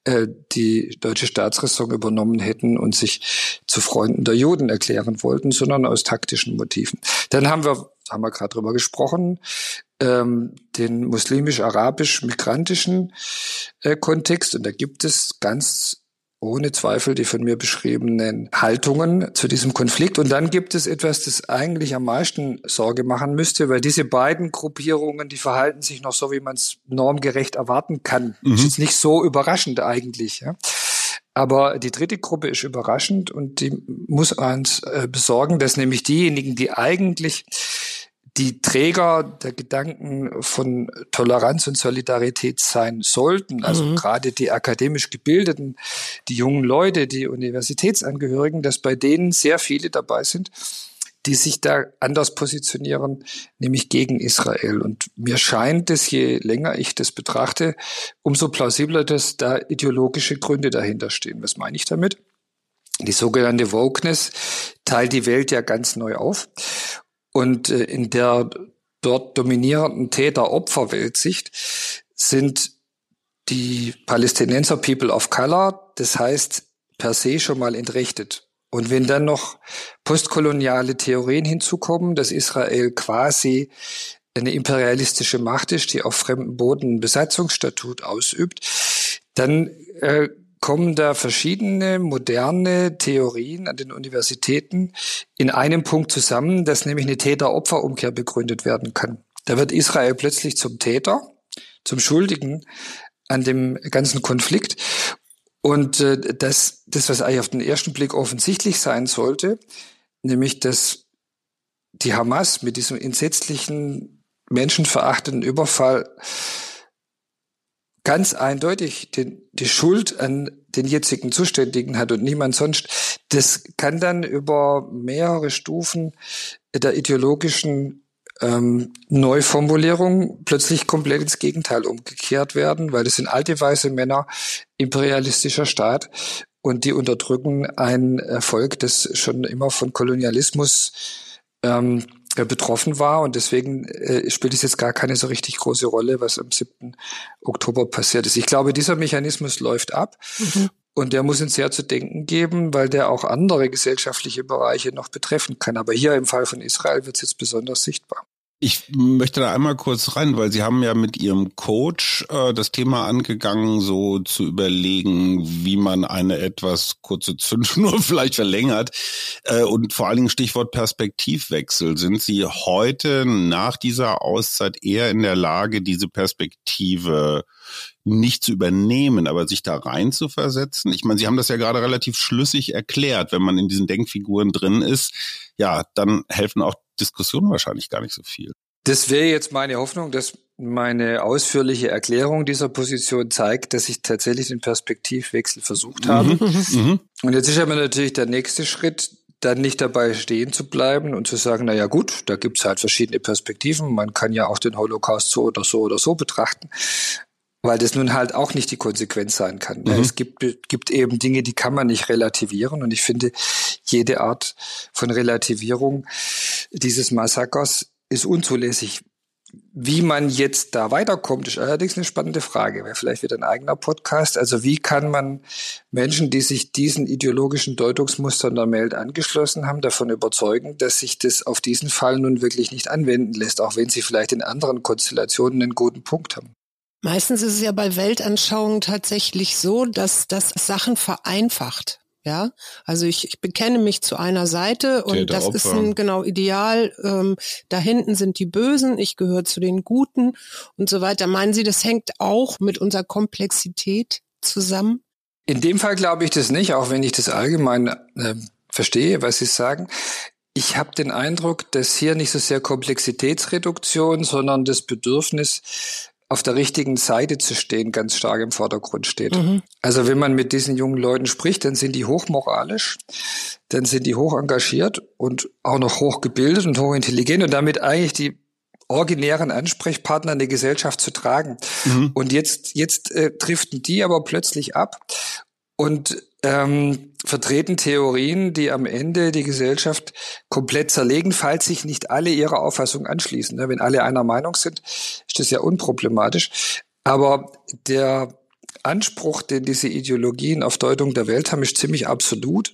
äh, die deutsche Staatsräson übernommen hätten und sich zu Freunden der Juden erklären wollten, sondern aus taktischen Motiven. Dann haben wir haben wir gerade drüber gesprochen, ähm, den muslimisch-arabisch-migrantischen äh, Kontext. Und da gibt es ganz ohne Zweifel die von mir beschriebenen Haltungen zu diesem Konflikt. Und dann gibt es etwas, das eigentlich am meisten Sorge machen müsste, weil diese beiden Gruppierungen, die verhalten sich noch so, wie man es normgerecht erwarten kann. Mhm. Ist jetzt nicht so überraschend eigentlich. Ja? Aber die dritte Gruppe ist überraschend und die muss uns äh, besorgen, dass nämlich diejenigen, die eigentlich die Träger der Gedanken von Toleranz und Solidarität sein sollten, also mhm. gerade die akademisch Gebildeten, die jungen Leute, die Universitätsangehörigen, dass bei denen sehr viele dabei sind, die sich da anders positionieren, nämlich gegen Israel. Und mir scheint es, je länger ich das betrachte, umso plausibler, dass da ideologische Gründe dahinter stehen. Was meine ich damit? Die sogenannte Wokeness teilt die Welt ja ganz neu auf. Und äh, in der dort dominierenden Täter-Opfer-Weltsicht sind die Palästinenser People of Color, das heißt per se schon mal entrechtet. Und wenn dann noch postkoloniale Theorien hinzukommen, dass Israel quasi eine imperialistische Macht ist, die auf fremdem Boden Besatzungsstatut ausübt, dann äh, kommen da verschiedene moderne Theorien an den Universitäten in einem Punkt zusammen, dass nämlich eine Täter-Opfer-Umkehr begründet werden kann. Da wird Israel plötzlich zum Täter, zum Schuldigen an dem ganzen Konflikt. Und äh, das, das, was eigentlich auf den ersten Blick offensichtlich sein sollte, nämlich dass die Hamas mit diesem entsetzlichen, menschenverachtenden Überfall ganz eindeutig den, die Schuld an den jetzigen Zuständigen hat und niemand sonst. Das kann dann über mehrere Stufen der ideologischen ähm, Neuformulierung plötzlich komplett ins Gegenteil umgekehrt werden, weil das sind alte weiße Männer, imperialistischer Staat und die unterdrücken ein Volk, das schon immer von Kolonialismus ähm, äh, betroffen war und deswegen äh, spielt es jetzt gar keine so richtig große Rolle, was am 7. Oktober passiert ist. Ich glaube, dieser Mechanismus läuft ab mhm. und der muss uns sehr zu denken geben, weil der auch andere gesellschaftliche Bereiche noch betreffen kann. Aber hier im Fall von Israel wird es jetzt besonders sichtbar. Ich möchte da einmal kurz rein, weil Sie haben ja mit Ihrem Coach äh, das Thema angegangen, so zu überlegen, wie man eine etwas kurze Zündschnur vielleicht verlängert. Äh, und vor allen Dingen Stichwort Perspektivwechsel. Sind Sie heute nach dieser Auszeit eher in der Lage, diese Perspektive nicht zu übernehmen, aber sich da rein zu versetzen? Ich meine, Sie haben das ja gerade relativ schlüssig erklärt. Wenn man in diesen Denkfiguren drin ist, ja, dann helfen auch Diskussion wahrscheinlich gar nicht so viel. Das wäre jetzt meine Hoffnung, dass meine ausführliche Erklärung dieser Position zeigt, dass ich tatsächlich den Perspektivwechsel versucht habe. Mhm, mhm. Und jetzt ist aber natürlich der nächste Schritt, dann nicht dabei stehen zu bleiben und zu sagen, na ja gut, da gibt's halt verschiedene Perspektiven. Man kann ja auch den Holocaust so oder so oder so betrachten weil das nun halt auch nicht die Konsequenz sein kann. Mhm. Es gibt, gibt eben Dinge, die kann man nicht relativieren und ich finde, jede Art von Relativierung dieses Massakers ist unzulässig. Wie man jetzt da weiterkommt, ist allerdings eine spannende Frage. Wäre vielleicht wieder ein eigener Podcast. Also wie kann man Menschen, die sich diesen ideologischen Deutungsmustern der Welt angeschlossen haben, davon überzeugen, dass sich das auf diesen Fall nun wirklich nicht anwenden lässt, auch wenn sie vielleicht in anderen Konstellationen einen guten Punkt haben? Meistens ist es ja bei Weltanschauungen tatsächlich so, dass das Sachen vereinfacht. Ja, also ich, ich bekenne mich zu einer Seite und das Opfer. ist ein genau Ideal. Ähm, da hinten sind die Bösen, ich gehöre zu den Guten und so weiter. Meinen Sie, das hängt auch mit unserer Komplexität zusammen? In dem Fall glaube ich das nicht, auch wenn ich das allgemein äh, verstehe, was Sie sagen. Ich habe den Eindruck, dass hier nicht so sehr Komplexitätsreduktion, sondern das Bedürfnis auf der richtigen Seite zu stehen, ganz stark im Vordergrund steht. Mhm. Also wenn man mit diesen jungen Leuten spricht, dann sind die hochmoralisch, dann sind die hoch engagiert und auch noch hochgebildet und hochintelligent und damit eigentlich die originären Ansprechpartner in der Gesellschaft zu tragen. Mhm. Und jetzt, jetzt äh, driften die aber plötzlich ab und ähm, vertreten Theorien, die am Ende die Gesellschaft komplett zerlegen, falls sich nicht alle ihrer Auffassung anschließen. Ne, wenn alle einer Meinung sind, ist das ja unproblematisch. Aber der Anspruch, den diese Ideologien auf Deutung der Welt haben, ist ziemlich absolut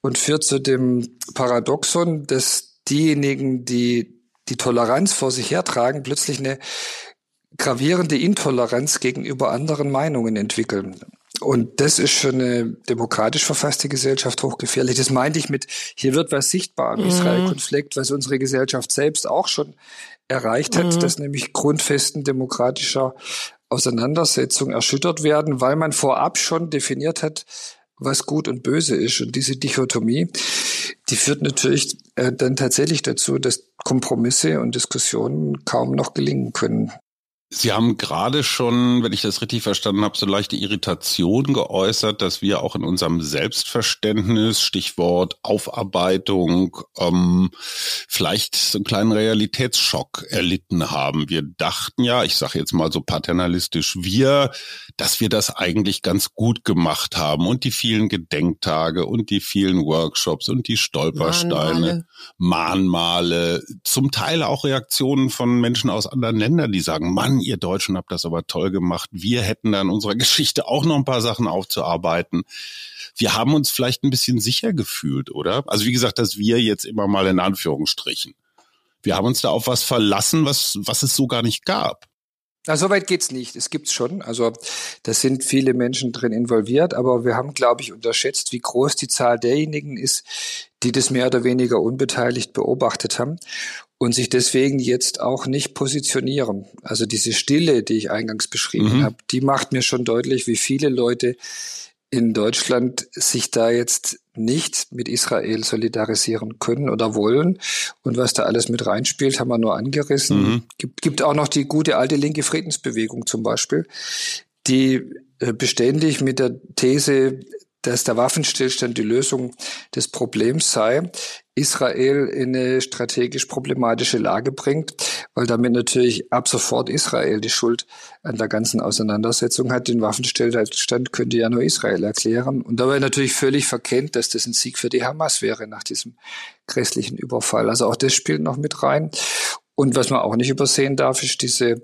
und führt zu dem Paradoxon, dass diejenigen, die die Toleranz vor sich hertragen, plötzlich eine gravierende Intoleranz gegenüber anderen Meinungen entwickeln. Und das ist für eine demokratisch verfasste Gesellschaft hochgefährlich. Das meinte ich mit, hier wird was sichtbar im mhm. Israel-Konflikt, was unsere Gesellschaft selbst auch schon erreicht hat, mhm. dass nämlich Grundfesten demokratischer Auseinandersetzung erschüttert werden, weil man vorab schon definiert hat, was gut und böse ist. Und diese Dichotomie, die führt natürlich äh, dann tatsächlich dazu, dass Kompromisse und Diskussionen kaum noch gelingen können. Sie haben gerade schon, wenn ich das richtig verstanden habe, so leichte Irritation geäußert, dass wir auch in unserem Selbstverständnis, Stichwort Aufarbeitung, ähm, vielleicht so einen kleinen Realitätsschock erlitten haben. Wir dachten ja, ich sage jetzt mal so paternalistisch, wir, dass wir das eigentlich ganz gut gemacht haben und die vielen Gedenktage und die vielen Workshops und die Stolpersteine, Mahnmale, Mahnmale zum Teil auch Reaktionen von Menschen aus anderen Ländern, die sagen, Mann, ihr Deutschen habt das aber toll gemacht. Wir hätten da in unserer Geschichte auch noch ein paar Sachen aufzuarbeiten. Wir haben uns vielleicht ein bisschen sicher gefühlt, oder? Also wie gesagt, dass wir jetzt immer mal in Anführungsstrichen. Wir haben uns da auf was verlassen, was, was es so gar nicht gab. Na, so weit geht's nicht. Es gibt's schon. Also, da sind viele Menschen drin involviert, aber wir haben, glaube ich, unterschätzt, wie groß die Zahl derjenigen ist, die das mehr oder weniger unbeteiligt beobachtet haben und sich deswegen jetzt auch nicht positionieren. Also diese Stille, die ich eingangs beschrieben mhm. habe, die macht mir schon deutlich, wie viele Leute in Deutschland sich da jetzt nicht mit Israel solidarisieren können oder wollen. Und was da alles mit reinspielt, haben wir nur angerissen. Mhm. Gibt, gibt auch noch die gute alte linke Friedensbewegung zum Beispiel, die äh, beständig mit der These, dass der Waffenstillstand die Lösung des Problems sei, Israel in eine strategisch problematische Lage bringt, weil damit natürlich ab sofort Israel die Schuld an der ganzen Auseinandersetzung hat. Den Waffenstillstand könnte ja nur Israel erklären. Und dabei natürlich völlig verkennt, dass das ein Sieg für die Hamas wäre nach diesem grässlichen Überfall. Also auch das spielt noch mit rein. Und was man auch nicht übersehen darf, ist diese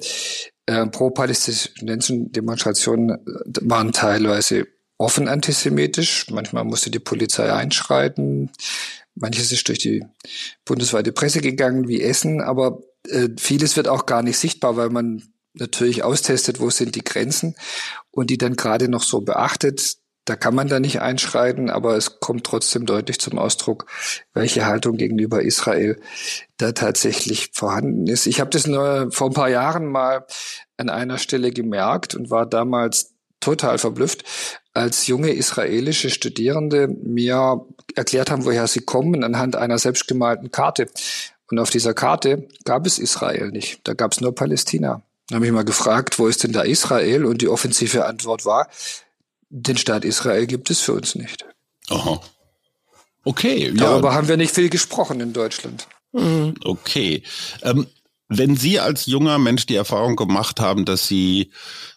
äh, pro-palästinensischen Demonstrationen waren teilweise offen antisemitisch. Manchmal musste die Polizei einschreiten. Manches ist durch die bundesweite Presse gegangen, wie Essen. Aber äh, vieles wird auch gar nicht sichtbar, weil man natürlich austestet, wo sind die Grenzen und die dann gerade noch so beachtet. Da kann man da nicht einschreiten, aber es kommt trotzdem deutlich zum Ausdruck, welche Haltung gegenüber Israel da tatsächlich vorhanden ist. Ich habe das nur vor ein paar Jahren mal an einer Stelle gemerkt und war damals total verblüfft, als junge israelische Studierende mir erklärt haben, woher sie kommen, anhand einer selbstgemalten Karte. Und auf dieser Karte gab es Israel nicht, da gab es nur Palästina. Da habe ich mal gefragt, wo ist denn da Israel? Und die offensive Antwort war, den Staat Israel gibt es für uns nicht. Aha. Okay. Darüber ja. haben wir nicht viel gesprochen in Deutschland. Okay. Ähm, wenn Sie als junger Mensch die Erfahrung gemacht haben, dass Sie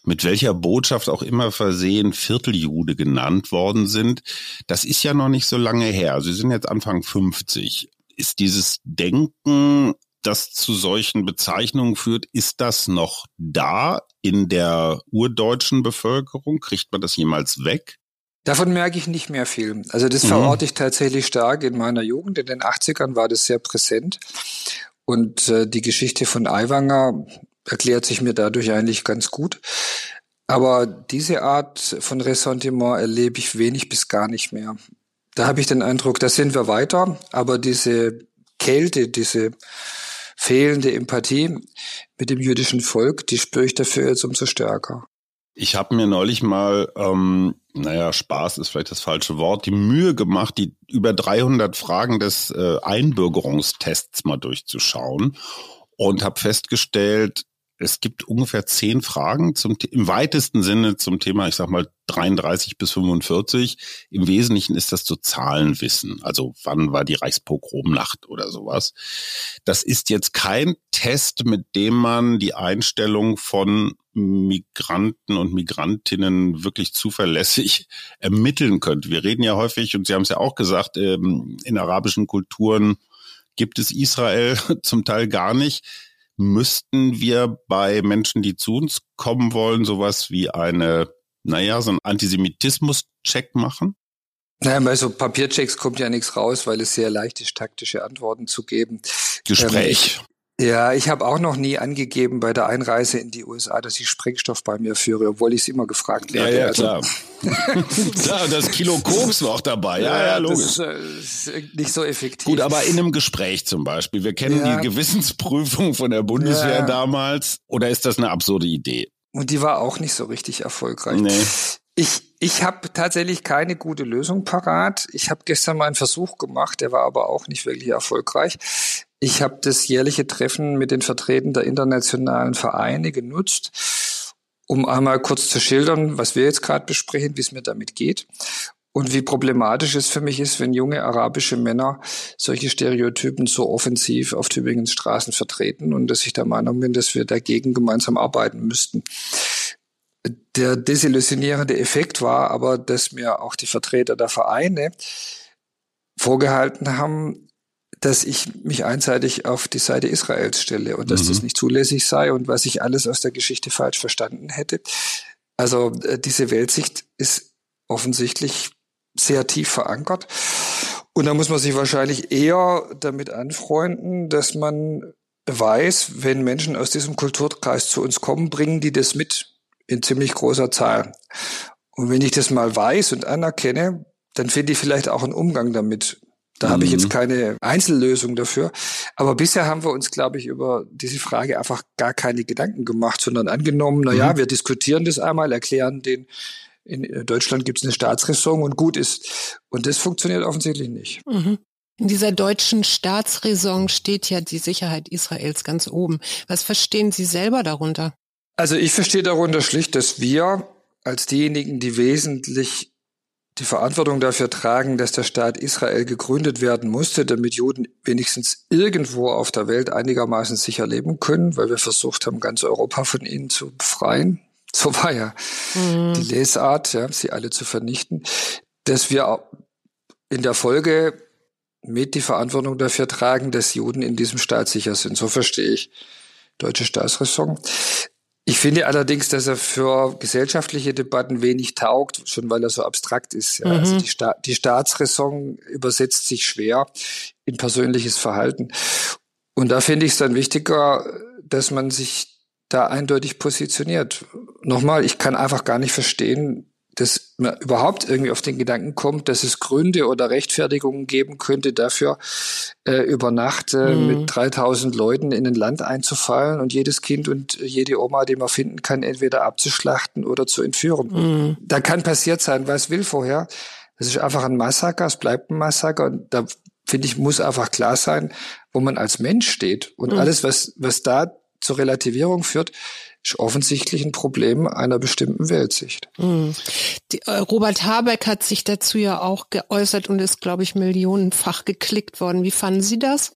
mit welcher Botschaft auch immer versehen Vierteljude genannt worden sind, das ist ja noch nicht so lange her. Sie sind jetzt Anfang 50. Ist dieses Denken, das zu solchen Bezeichnungen führt, ist das noch da in der urdeutschen Bevölkerung? Kriegt man das jemals weg? Davon merke ich nicht mehr viel. Also das mhm. verorte ich tatsächlich stark in meiner Jugend. In den 80ern war das sehr präsent. Und äh, die Geschichte von Aiwanger erklärt sich mir dadurch eigentlich ganz gut. Aber diese Art von Ressentiment erlebe ich wenig bis gar nicht mehr. Da habe ich den Eindruck, da sind wir weiter, aber diese Kälte, diese fehlende Empathie mit dem jüdischen Volk, die spüre ich dafür jetzt umso stärker. Ich habe mir neulich mal, ähm, naja, Spaß ist vielleicht das falsche Wort, die Mühe gemacht, die über 300 Fragen des äh, Einbürgerungstests mal durchzuschauen und habe festgestellt, es gibt ungefähr zehn Fragen zum, im weitesten Sinne zum Thema, ich sag mal 33 bis 45. Im Wesentlichen ist das so Zahlenwissen. Also wann war die Reichspogromnacht oder sowas. Das ist jetzt kein Test, mit dem man die Einstellung von Migranten und Migrantinnen wirklich zuverlässig ermitteln könnte. Wir reden ja häufig, und Sie haben es ja auch gesagt, ähm, in arabischen Kulturen gibt es Israel zum Teil gar nicht müssten wir bei Menschen, die zu uns kommen wollen, sowas wie eine, naja, so ein Antisemitismus-Check machen? Naja, bei so Papierchecks kommt ja nichts raus, weil es sehr leicht ist, taktische Antworten zu geben. Gespräch. Ja, ich habe auch noch nie angegeben bei der Einreise in die USA, dass ich Sprengstoff bei mir führe, obwohl ich es immer gefragt werde. Ja, ja, also, klar. klar, das Kilo Koks war auch dabei. Ja, ja, ja logisch. Das ist, äh, nicht so effektiv. Gut, aber in einem Gespräch zum Beispiel. Wir kennen ja. die Gewissensprüfung von der Bundeswehr ja. damals. Oder ist das eine absurde Idee? Und die war auch nicht so richtig erfolgreich. Nee. Ich, ich habe tatsächlich keine gute Lösung parat. Ich habe gestern mal einen Versuch gemacht, der war aber auch nicht wirklich erfolgreich. Ich habe das jährliche Treffen mit den Vertretern der internationalen Vereine genutzt, um einmal kurz zu schildern, was wir jetzt gerade besprechen, wie es mir damit geht und wie problematisch es für mich ist, wenn junge arabische Männer solche Stereotypen so offensiv auf Tübingens Straßen vertreten und dass ich der Meinung bin, dass wir dagegen gemeinsam arbeiten müssten. Der desillusionierende Effekt war aber, dass mir auch die Vertreter der Vereine vorgehalten haben, dass ich mich einseitig auf die Seite Israels stelle und dass mhm. das nicht zulässig sei und was ich alles aus der Geschichte falsch verstanden hätte. Also äh, diese Weltsicht ist offensichtlich sehr tief verankert. Und da muss man sich wahrscheinlich eher damit anfreunden, dass man weiß, wenn Menschen aus diesem Kulturkreis zu uns kommen, bringen die das mit in ziemlich großer Zahl. Und wenn ich das mal weiß und anerkenne, dann finde ich vielleicht auch einen Umgang damit da mhm. habe ich jetzt mhm. keine Einzellösung dafür. Aber bisher haben wir uns, glaube ich, über diese Frage einfach gar keine Gedanken gemacht, sondern angenommen, na ja, mhm. wir diskutieren das einmal, erklären den in Deutschland gibt es eine Staatsräson und gut ist. Und das funktioniert offensichtlich nicht. Mhm. In dieser deutschen Staatsräson steht ja die Sicherheit Israels ganz oben. Was verstehen Sie selber darunter? Also ich verstehe darunter schlicht, dass wir als diejenigen, die wesentlich die Verantwortung dafür tragen, dass der Staat Israel gegründet werden musste, damit Juden wenigstens irgendwo auf der Welt einigermaßen sicher leben können, weil wir versucht haben, ganz Europa von ihnen zu befreien. So war ja mhm. die Lesart, ja, sie alle zu vernichten, dass wir in der Folge mit die Verantwortung dafür tragen, dass Juden in diesem Staat sicher sind. So verstehe ich deutsche Staatsräson. Ich finde allerdings, dass er für gesellschaftliche Debatten wenig taugt, schon weil er so abstrakt ist. Ja. Also mhm. Also die, Sta die Staatsräson übersetzt sich schwer in persönliches Verhalten. Und da finde ich es dann wichtiger, dass man sich da eindeutig positioniert. Nochmal, ich kann einfach gar nicht verstehen, dass man überhaupt irgendwie auf den Gedanken kommt, dass es Gründe oder Rechtfertigungen geben könnte dafür, äh, über Nacht äh, mhm. mit 3000 Leuten in ein Land einzufallen und jedes Kind und jede Oma, die man finden kann, entweder abzuschlachten oder zu entführen. Mhm. Da kann passiert sein, was will vorher. Das ist einfach ein Massaker, es bleibt ein Massaker und da finde ich, muss einfach klar sein, wo man als Mensch steht. Und mhm. alles, was, was da zur Relativierung führt, ist offensichtlich ein Problem einer bestimmten Weltsicht. Mhm. Die, äh, Robert Habeck hat sich dazu ja auch geäußert und ist, glaube ich, millionenfach geklickt worden. Wie fanden Sie das?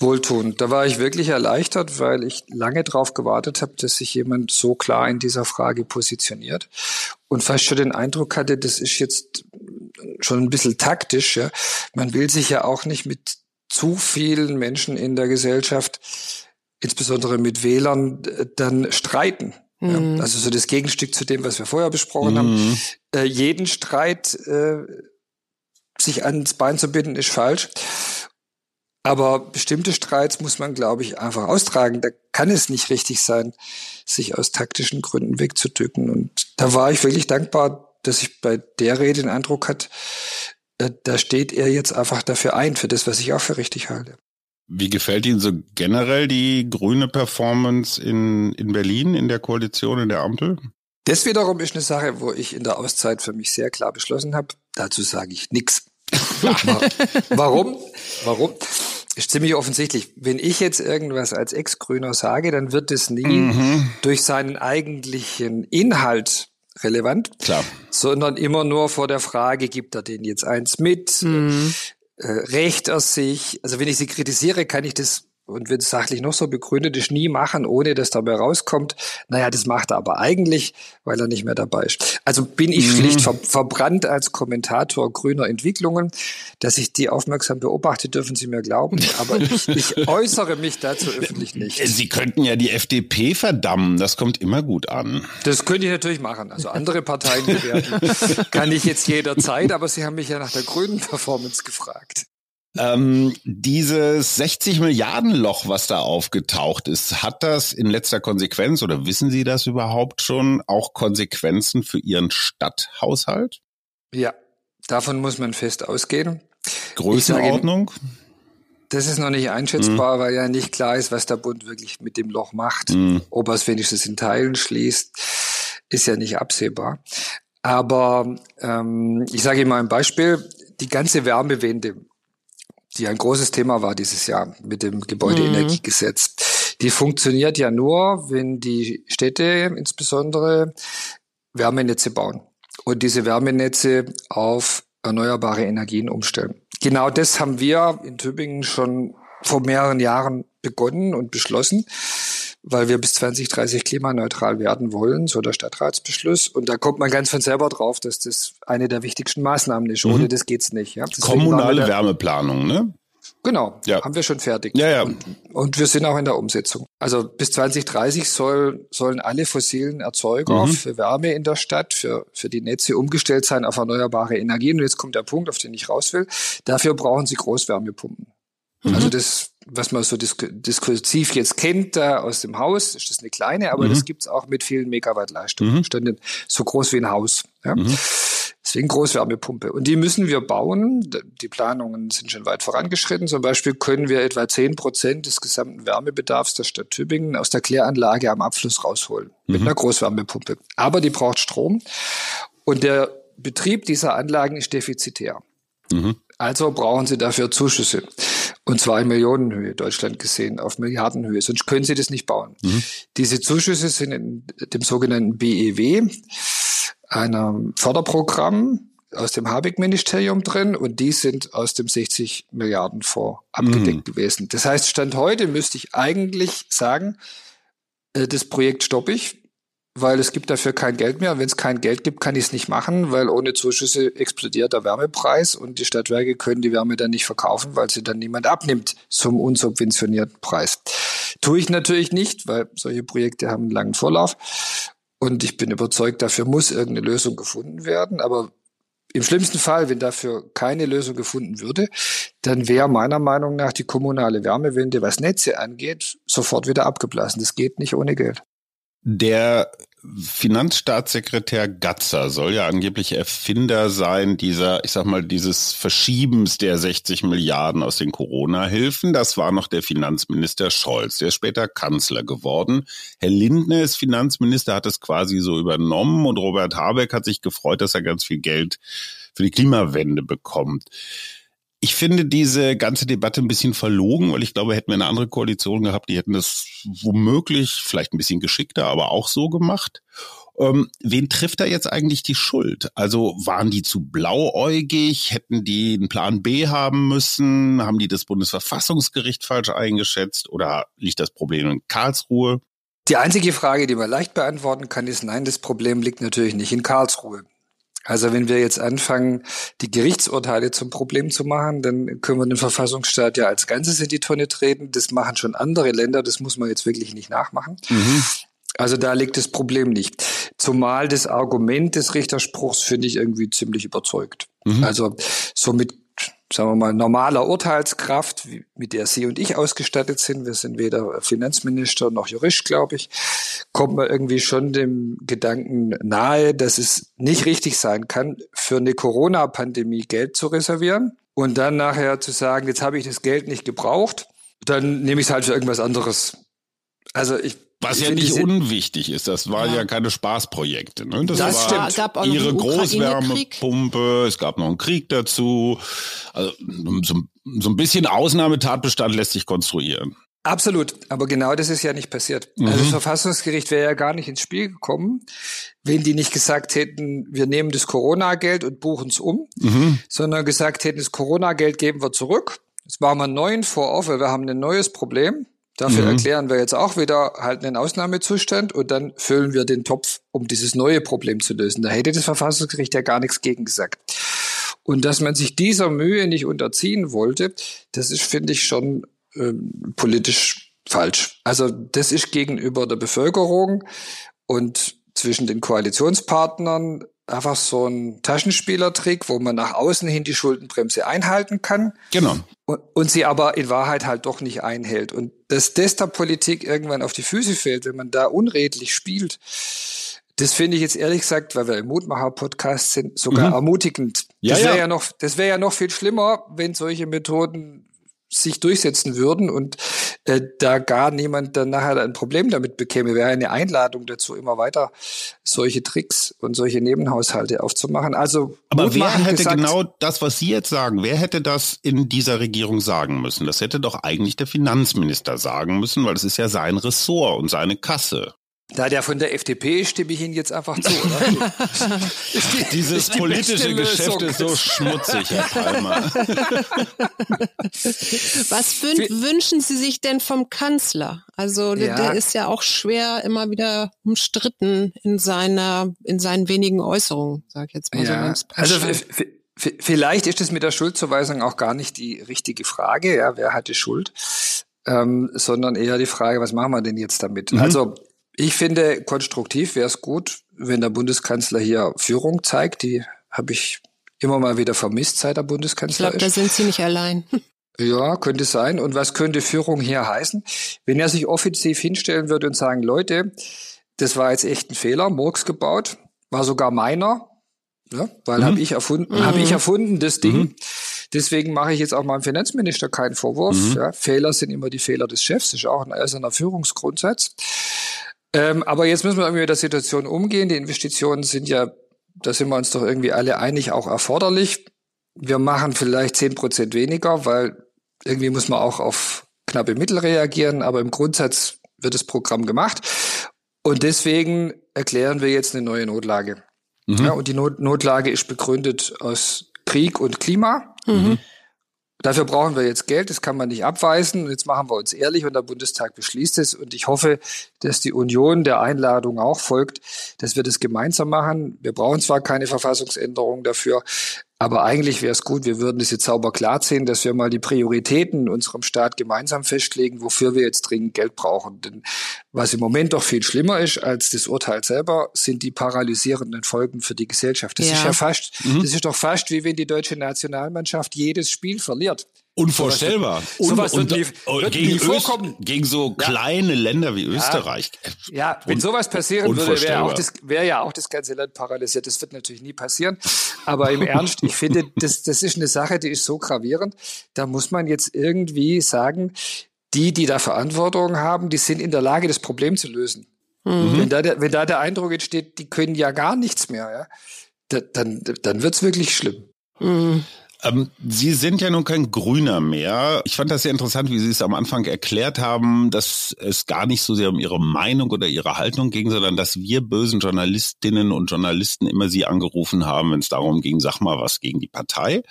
Wohltuend. Da war ich wirklich erleichtert, weil ich lange darauf gewartet habe, dass sich jemand so klar in dieser Frage positioniert und fast schon den Eindruck hatte, das ist jetzt schon ein bisschen taktisch. Ja. Man will sich ja auch nicht mit zu vielen Menschen in der Gesellschaft insbesondere mit Wählern äh, dann streiten. Mhm. Ja, also so das Gegenstück zu dem, was wir vorher besprochen mhm. haben. Äh, jeden Streit äh, sich ans Bein zu binden, ist falsch. Aber bestimmte Streits muss man, glaube ich, einfach austragen. Da kann es nicht richtig sein, sich aus taktischen Gründen wegzudücken. Und da war ich wirklich dankbar, dass ich bei der Rede den Eindruck hat, äh, da steht er jetzt einfach dafür ein, für das, was ich auch für richtig halte. Wie gefällt Ihnen so generell die grüne Performance in, in Berlin, in der Koalition, in der Ampel? Das wiederum ist eine Sache, wo ich in der Auszeit für mich sehr klar beschlossen habe. Dazu sage ich nichts. Warum? Warum? Ist ziemlich offensichtlich. Wenn ich jetzt irgendwas als Ex-Grüner sage, dann wird es nie mhm. durch seinen eigentlichen Inhalt relevant, Klar. sondern immer nur vor der Frage, gibt er den jetzt eins mit? Mhm äh, rächt er sich. Also wenn ich sie kritisiere, kann ich das und wenn es sachlich noch so begründet ist, nie machen, ohne dass dabei rauskommt, naja, das macht er aber eigentlich, weil er nicht mehr dabei ist. Also bin ich mhm. schlicht ver verbrannt als Kommentator grüner Entwicklungen. Dass ich die aufmerksam beobachte, dürfen Sie mir glauben, aber ich, ich äußere mich dazu öffentlich nicht. Sie könnten ja die FDP verdammen, das kommt immer gut an. Das könnte ich natürlich machen. Also andere Parteien bewerten kann ich jetzt jederzeit, aber Sie haben mich ja nach der grünen Performance gefragt. Ähm, dieses 60 Milliarden Loch, was da aufgetaucht ist, hat das in letzter Konsequenz oder wissen Sie das überhaupt schon auch Konsequenzen für Ihren Stadthaushalt? Ja, davon muss man fest ausgehen. Größenordnung? das ist noch nicht einschätzbar, mhm. weil ja nicht klar ist, was der Bund wirklich mit dem Loch macht. Mhm. Ob er es wenigstens in Teilen schließt, ist ja nicht absehbar. Aber ähm, ich sage Ihnen mal ein Beispiel. Die ganze Wärmewende, die ein großes Thema war dieses Jahr mit dem Gebäudeenergiegesetz. Mhm. Die funktioniert ja nur, wenn die Städte insbesondere Wärmenetze bauen und diese Wärmenetze auf erneuerbare Energien umstellen. Genau das haben wir in Tübingen schon vor mehreren Jahren begonnen und beschlossen, weil wir bis 2030 klimaneutral werden wollen, so der Stadtratsbeschluss. Und da kommt man ganz von selber drauf, dass das eine der wichtigsten Maßnahmen ist. Ohne mhm. das geht's nicht. Ja. Kommunale Wärmeplanung, ne? Genau, ja. haben wir schon fertig. Ja, ja. Und, und, wir sind auch in der Umsetzung. Also bis 2030 soll, sollen alle fossilen Erzeuger mhm. für Wärme in der Stadt, für, für die Netze umgestellt sein auf erneuerbare Energien. Und jetzt kommt der Punkt, auf den ich raus will. Dafür brauchen sie Großwärmepumpen. Mhm. Also das, was man so disk diskursiv jetzt kennt da aus dem Haus, ist das eine kleine, aber mhm. das gibt's auch mit vielen Megawatt Leistung. Mhm. So groß wie ein Haus. Ja? Mhm. Deswegen Großwärmepumpe. Und die müssen wir bauen. Die Planungen sind schon weit vorangeschritten. Zum Beispiel können wir etwa zehn Prozent des gesamten Wärmebedarfs der Stadt Tübingen aus der Kläranlage am Abfluss rausholen. Mit mhm. einer Großwärmepumpe. Aber die braucht Strom. Und der Betrieb dieser Anlagen ist defizitär. Mhm. Also brauchen sie dafür Zuschüsse. Und zwar in Millionenhöhe, Deutschland gesehen, auf Milliardenhöhe. Sonst können sie das nicht bauen. Mhm. Diese Zuschüsse sind in dem sogenannten BEW, einem Förderprogramm aus dem Habeck-Ministerium drin und die sind aus dem 60 Milliarden Fonds abgedeckt mhm. gewesen. Das heißt, Stand heute müsste ich eigentlich sagen, äh, das Projekt stoppe ich, weil es gibt dafür kein Geld mehr. Und wenn es kein Geld gibt, kann ich es nicht machen, weil ohne Zuschüsse explodiert der Wärmepreis und die Stadtwerke können die Wärme dann nicht verkaufen, weil sie dann niemand abnimmt zum unsubventionierten Preis. Tue ich natürlich nicht, weil solche Projekte haben einen langen Vorlauf. Und ich bin überzeugt, dafür muss irgendeine Lösung gefunden werden. Aber im schlimmsten Fall, wenn dafür keine Lösung gefunden würde, dann wäre meiner Meinung nach die kommunale Wärmewende, was Netze angeht, sofort wieder abgeblasen. Das geht nicht ohne Geld. Der Finanzstaatssekretär Gatzer soll ja angeblich Erfinder sein dieser, ich sag mal, dieses Verschiebens der 60 Milliarden aus den Corona-Hilfen. Das war noch der Finanzminister Scholz. Der ist später Kanzler geworden. Herr Lindner ist Finanzminister, hat es quasi so übernommen und Robert Habeck hat sich gefreut, dass er ganz viel Geld für die Klimawende bekommt. Ich finde diese ganze Debatte ein bisschen verlogen, weil ich glaube, hätten wir eine andere Koalition gehabt, die hätten das womöglich vielleicht ein bisschen geschickter, aber auch so gemacht. Ähm, wen trifft da jetzt eigentlich die Schuld? Also waren die zu blauäugig? Hätten die einen Plan B haben müssen? Haben die das Bundesverfassungsgericht falsch eingeschätzt? Oder liegt das Problem in Karlsruhe? Die einzige Frage, die man leicht beantworten kann, ist nein, das Problem liegt natürlich nicht in Karlsruhe. Also wenn wir jetzt anfangen, die Gerichtsurteile zum Problem zu machen, dann können wir den Verfassungsstaat ja als Ganzes in die Tonne treten. Das machen schon andere Länder, das muss man jetzt wirklich nicht nachmachen. Mhm. Also da liegt das Problem nicht. Zumal das Argument des Richterspruchs finde ich irgendwie ziemlich überzeugt. Mhm. Also so mit sagen wir mal, normaler Urteilskraft, mit der Sie und ich ausgestattet sind, wir sind weder Finanzminister noch Jurist, glaube ich, kommt man irgendwie schon dem Gedanken nahe, dass es nicht richtig sein kann, für eine Corona-Pandemie Geld zu reservieren und dann nachher zu sagen, jetzt habe ich das Geld nicht gebraucht, dann nehme ich es halt für irgendwas anderes. Also ich was ja nicht unwichtig ist, das waren ja. ja keine Spaßprojekte. Ne? Das, das war stimmt. Gab ihre Großwärmepumpe, es gab noch einen Krieg dazu. Also so, so ein bisschen Ausnahmetatbestand lässt sich konstruieren. Absolut, aber genau das ist ja nicht passiert. Mhm. Also das Verfassungsgericht wäre ja gar nicht ins Spiel gekommen, wenn die nicht gesagt hätten, wir nehmen das Corona-Geld und buchen es um, mhm. sondern gesagt hätten, das Corona-Geld geben wir zurück. Jetzt machen wir einen neuen Vorwurf, weil wir haben ein neues Problem. Dafür mhm. erklären wir jetzt auch wieder halt einen Ausnahmezustand und dann füllen wir den Topf, um dieses neue Problem zu lösen. Da hätte das Verfassungsgericht ja gar nichts gegen gesagt. Und dass man sich dieser Mühe nicht unterziehen wollte, das ist, finde ich, schon ähm, politisch falsch. Also das ist gegenüber der Bevölkerung und zwischen den Koalitionspartnern einfach so ein Taschenspielertrick, wo man nach außen hin die Schuldenbremse einhalten kann. Genau. Und, und sie aber in Wahrheit halt doch nicht einhält. Und dass das der Politik irgendwann auf die Füße fällt, wenn man da unredlich spielt, das finde ich jetzt ehrlich gesagt, weil wir im Mutmacher-Podcast sind, sogar mhm. ermutigend. Ja, das wäre ja. ja noch, das wäre ja noch viel schlimmer, wenn solche Methoden sich durchsetzen würden und äh, da gar niemand dann nachher ein Problem damit bekäme, wäre eine Einladung dazu, immer weiter solche Tricks und solche Nebenhaushalte aufzumachen. Also aber wer hätte gesagt, genau das, was Sie jetzt sagen, wer hätte das in dieser Regierung sagen müssen? Das hätte doch eigentlich der Finanzminister sagen müssen, weil es ist ja sein Ressort und seine Kasse. Da der von der FDP stimme ich Ihnen jetzt einfach zu, oder? die, Dieses politische Geschäft ist so schmutzig, Herr Palmer. Was wünschen Sie sich denn vom Kanzler? Also ja. der ist ja auch schwer immer wieder umstritten in seiner, in seinen wenigen Äußerungen, sag ich jetzt mal ja. so ganz Also vielleicht ist es mit der Schuldzuweisung auch gar nicht die richtige Frage, ja, wer hat die Schuld? Ähm, sondern eher die Frage, was machen wir denn jetzt damit? Mhm. Also ich finde, konstruktiv wäre es gut, wenn der Bundeskanzler hier Führung zeigt. Die habe ich immer mal wieder vermisst, seit der Bundeskanzler ich glaube, da sind Sie nicht allein. Ja, könnte sein. Und was könnte Führung hier heißen? Wenn er sich offensiv hinstellen würde und sagen, Leute, das war jetzt echt ein Fehler, Murks gebaut, war sogar meiner, ja, weil mhm. habe ich erfunden, mhm. habe ich erfunden das Ding. Mhm. Deswegen mache ich jetzt auch meinem Finanzminister keinen Vorwurf. Mhm. Ja, Fehler sind immer die Fehler des Chefs, das ist auch ein eiserner Führungsgrundsatz. Ähm, aber jetzt müssen wir irgendwie mit der Situation umgehen. Die Investitionen sind ja da sind wir uns doch irgendwie alle einig, auch erforderlich. Wir machen vielleicht zehn Prozent weniger, weil irgendwie muss man auch auf knappe Mittel reagieren, aber im Grundsatz wird das Programm gemacht. Und deswegen erklären wir jetzt eine neue Notlage. Mhm. Ja, und die Not Notlage ist begründet aus Krieg und Klima. Mhm. Dafür brauchen wir jetzt Geld, das kann man nicht abweisen. Jetzt machen wir uns ehrlich und der Bundestag beschließt es. Und ich hoffe, dass die Union der Einladung auch folgt, dass wir das gemeinsam machen. Wir brauchen zwar keine Verfassungsänderung dafür, aber eigentlich wäre es gut, wir würden das jetzt sauber klarziehen, dass wir mal die Prioritäten in unserem Staat gemeinsam festlegen, wofür wir jetzt dringend Geld brauchen. Denn was im Moment doch viel schlimmer ist als das Urteil selber, sind die paralysierenden Folgen für die Gesellschaft. Das ja. ist ja fast, mhm. das ist doch fast wie wenn die deutsche Nationalmannschaft jedes Spiel verliert. Unvorstellbar. Sowas wird nie, wird gegen, nie vorkommen. gegen so kleine ja. Länder wie Österreich. Ja, wenn Un sowas passieren würde, wäre auch das, wäre ja auch das ganze Land paralysiert. Das wird natürlich nie passieren. Aber im Ernst, ich finde, das, das ist eine Sache, die ist so gravierend. Da muss man jetzt irgendwie sagen, die, die da Verantwortung haben, die sind in der Lage, das Problem zu lösen. Mhm. Wenn, da der, wenn da der Eindruck entsteht, die können ja gar nichts mehr, ja, da, dann, dann wird's wirklich schlimm. Mhm. Ähm, Sie sind ja nun kein Grüner mehr. Ich fand das sehr interessant, wie Sie es am Anfang erklärt haben, dass es gar nicht so sehr um Ihre Meinung oder Ihre Haltung ging, sondern dass wir bösen Journalistinnen und Journalisten immer Sie angerufen haben, wenn es darum ging, sag mal was gegen die Partei.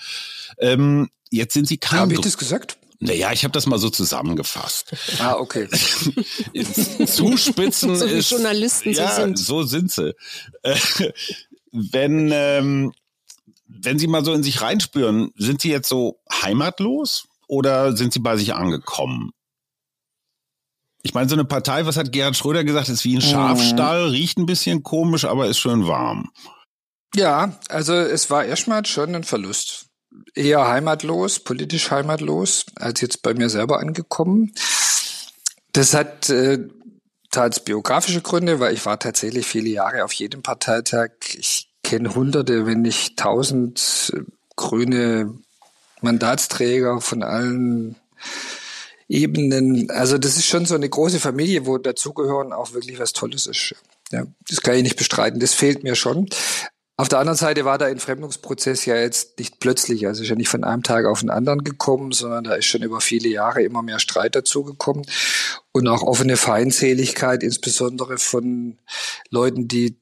Ähm, jetzt sind Sie kein. Habe ich das gesagt? Naja, ich habe das mal so zusammengefasst. Ah, okay. Zuspitzen so wie ist. Journalisten ja, so sind. So sind sie. Äh, wenn ähm, wenn Sie mal so in sich reinspüren, sind Sie jetzt so heimatlos oder sind Sie bei sich angekommen? Ich meine, so eine Partei, was hat Gerhard Schröder gesagt, ist wie ein Schafstall, mhm. riecht ein bisschen komisch, aber ist schön warm. Ja, also es war erstmal schon ein Verlust. Eher heimatlos, politisch heimatlos, als jetzt bei mir selber angekommen. Das hat äh, teils biografische Gründe, weil ich war tatsächlich viele Jahre auf jedem Parteitag. Ich kenne Hunderte, wenn nicht tausend äh, grüne Mandatsträger von allen Ebenen. Also das ist schon so eine große Familie, wo dazugehören auch wirklich was Tolles ist. Ja, das kann ich nicht bestreiten. Das fehlt mir schon. Auf der anderen Seite war der Entfremdungsprozess ja jetzt nicht plötzlich, also ist ja nicht von einem Tag auf den anderen gekommen, sondern da ist schon über viele Jahre immer mehr Streit dazugekommen und auch offene Feindseligkeit, insbesondere von Leuten, die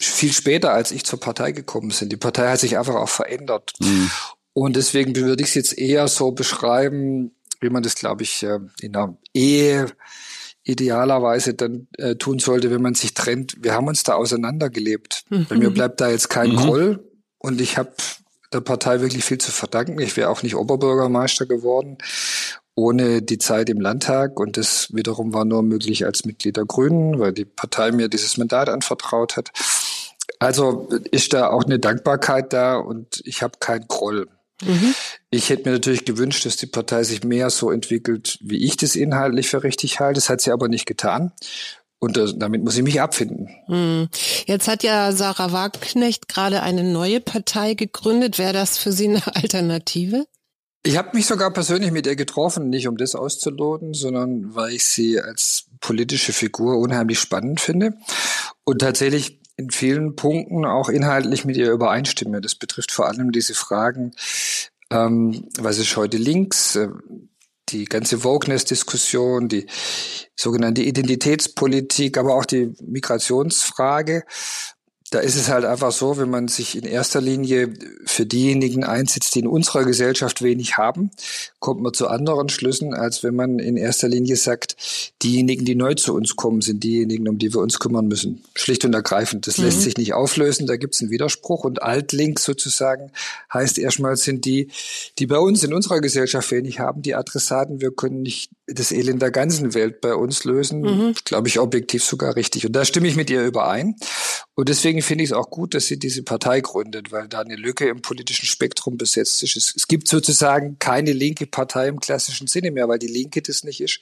viel später, als ich zur Partei gekommen bin. Die Partei hat sich einfach auch verändert. Mhm. Und deswegen würde ich es jetzt eher so beschreiben, wie man das, glaube ich, äh, in einer Ehe idealerweise dann äh, tun sollte, wenn man sich trennt. Wir haben uns da auseinandergelebt. Mhm. Bei mir bleibt da jetzt kein mhm. Groll und ich habe der Partei wirklich viel zu verdanken. Ich wäre auch nicht Oberbürgermeister geworden ohne die Zeit im Landtag. Und das wiederum war nur möglich als Mitglied der Grünen, weil die Partei mir dieses Mandat anvertraut hat. Also ist da auch eine Dankbarkeit da und ich habe keinen Groll. Mhm. Ich hätte mir natürlich gewünscht, dass die Partei sich mehr so entwickelt, wie ich das inhaltlich für richtig halte. Das hat sie aber nicht getan. Und das, damit muss ich mich abfinden. Mhm. Jetzt hat ja Sarah Wagenknecht gerade eine neue Partei gegründet. Wäre das für Sie eine Alternative? Ich habe mich sogar persönlich mit ihr getroffen, nicht um das auszuloten, sondern weil ich sie als politische Figur unheimlich spannend finde und tatsächlich in vielen Punkten auch inhaltlich mit ihr übereinstimme. Das betrifft vor allem diese Fragen, ähm, was ist heute links, äh, die ganze Wokeness-Diskussion, die sogenannte Identitätspolitik, aber auch die Migrationsfrage da ist es halt einfach so, wenn man sich in erster Linie für diejenigen einsetzt, die in unserer Gesellschaft wenig haben, kommt man zu anderen Schlüssen, als wenn man in erster Linie sagt, diejenigen, die neu zu uns kommen, sind diejenigen, um die wir uns kümmern müssen. Schlicht und ergreifend. Das mhm. lässt sich nicht auflösen, da gibt es einen Widerspruch. Und Altlink sozusagen heißt erstmal sind die, die bei uns in unserer Gesellschaft wenig haben, die Adressaten. Wir können nicht das Elend der ganzen Welt bei uns lösen. Mhm. Glaube ich objektiv sogar richtig. Und da stimme ich mit ihr überein. Und deswegen finde ich es auch gut, dass sie diese Partei gründet, weil da eine Lücke im politischen Spektrum besetzt ist. Es, es gibt sozusagen keine linke Partei im klassischen Sinne mehr, weil die Linke das nicht ist.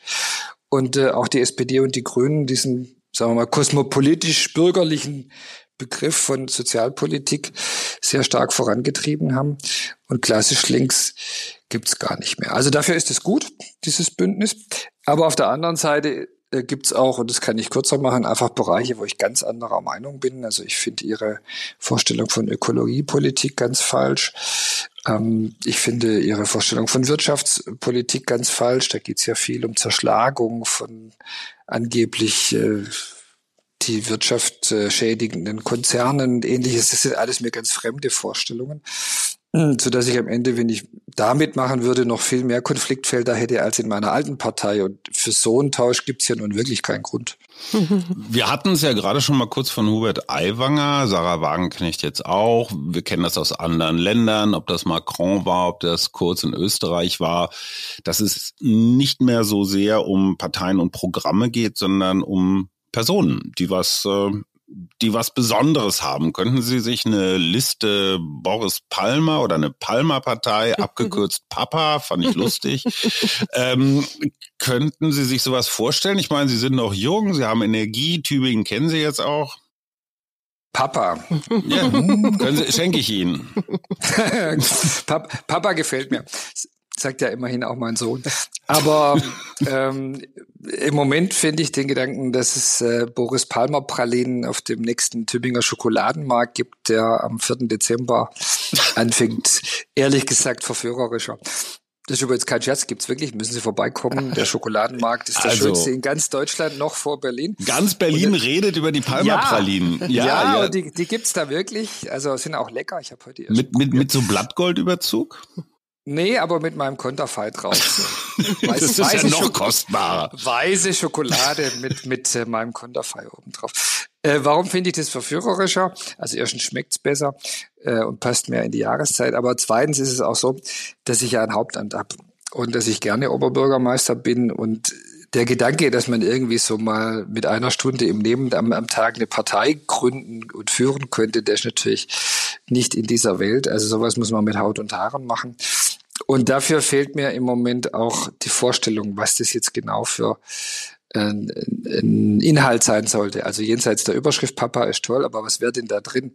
Und äh, auch die SPD und die Grünen diesen, sagen wir mal, kosmopolitisch-bürgerlichen Begriff von Sozialpolitik sehr stark vorangetrieben haben. Und klassisch links gibt's gar nicht mehr. Also dafür ist es gut, dieses Bündnis. Aber auf der anderen Seite äh, gibt's auch, und das kann ich kürzer machen, einfach Bereiche, wo ich ganz anderer Meinung bin. Also ich finde Ihre Vorstellung von Ökologiepolitik ganz falsch. Ähm, ich finde Ihre Vorstellung von Wirtschaftspolitik ganz falsch. Da geht's ja viel um Zerschlagung von angeblich äh, die Wirtschaft schädigenden Konzernen und ähnliches. Das sind alles mir ganz fremde Vorstellungen. Hm, so dass ich am Ende, wenn ich damit machen würde, noch viel mehr Konfliktfelder hätte als in meiner alten Partei. Und für so einen Tausch gibt's ja nun wirklich keinen Grund. Wir hatten es ja gerade schon mal kurz von Hubert Aiwanger. Sarah Wagenknecht jetzt auch. Wir kennen das aus anderen Ländern, ob das Macron war, ob das kurz in Österreich war, dass es nicht mehr so sehr um Parteien und Programme geht, sondern um Personen, die was äh, die was Besonderes haben. Könnten Sie sich eine Liste Boris Palmer oder eine Palmer-Partei, abgekürzt Papa, fand ich lustig, ähm, könnten Sie sich sowas vorstellen? Ich meine, Sie sind noch jung, Sie haben Energie, Tübingen kennen Sie jetzt auch. Papa. Ja, Sie, schenke ich Ihnen. Papa gefällt mir sagt ja immerhin auch mein Sohn. Aber ähm, im Moment finde ich den Gedanken, dass es äh, Boris Palmer Pralinen auf dem nächsten Tübinger Schokoladenmarkt gibt, der am 4. Dezember anfängt, ehrlich gesagt verführerischer. Das ist übrigens kein Scherz, gibt's wirklich, müssen Sie vorbeikommen. Der Schokoladenmarkt ist der also, schönste in ganz Deutschland, noch vor Berlin. Ganz Berlin und, redet über die Palmerpralinen. Ja, ja, ja. die, die gibt's da wirklich. Also sind auch lecker. Ich habe heute mit, mit, mit so Blattgoldüberzug? Nee, aber mit meinem Konterfei drauf. Weiß, das ist ja noch Schok kostbarer. Weiße Schokolade mit, mit äh, meinem Konterfei oben drauf. Äh, warum finde ich das verführerischer? Also erstens schmeckt's besser äh, und passt mehr in die Jahreszeit. Aber zweitens ist es auch so, dass ich ja ein Hauptamt habe und dass ich gerne Oberbürgermeister bin und der Gedanke, dass man irgendwie so mal mit einer Stunde im Leben am, am Tag eine Partei gründen und führen könnte, der ist natürlich nicht in dieser Welt. Also sowas muss man mit Haut und Haaren machen. Und dafür fehlt mir im Moment auch die Vorstellung, was das jetzt genau für ein, ein Inhalt sein sollte. Also jenseits der Überschrift Papa ist toll, aber was wäre denn da drin?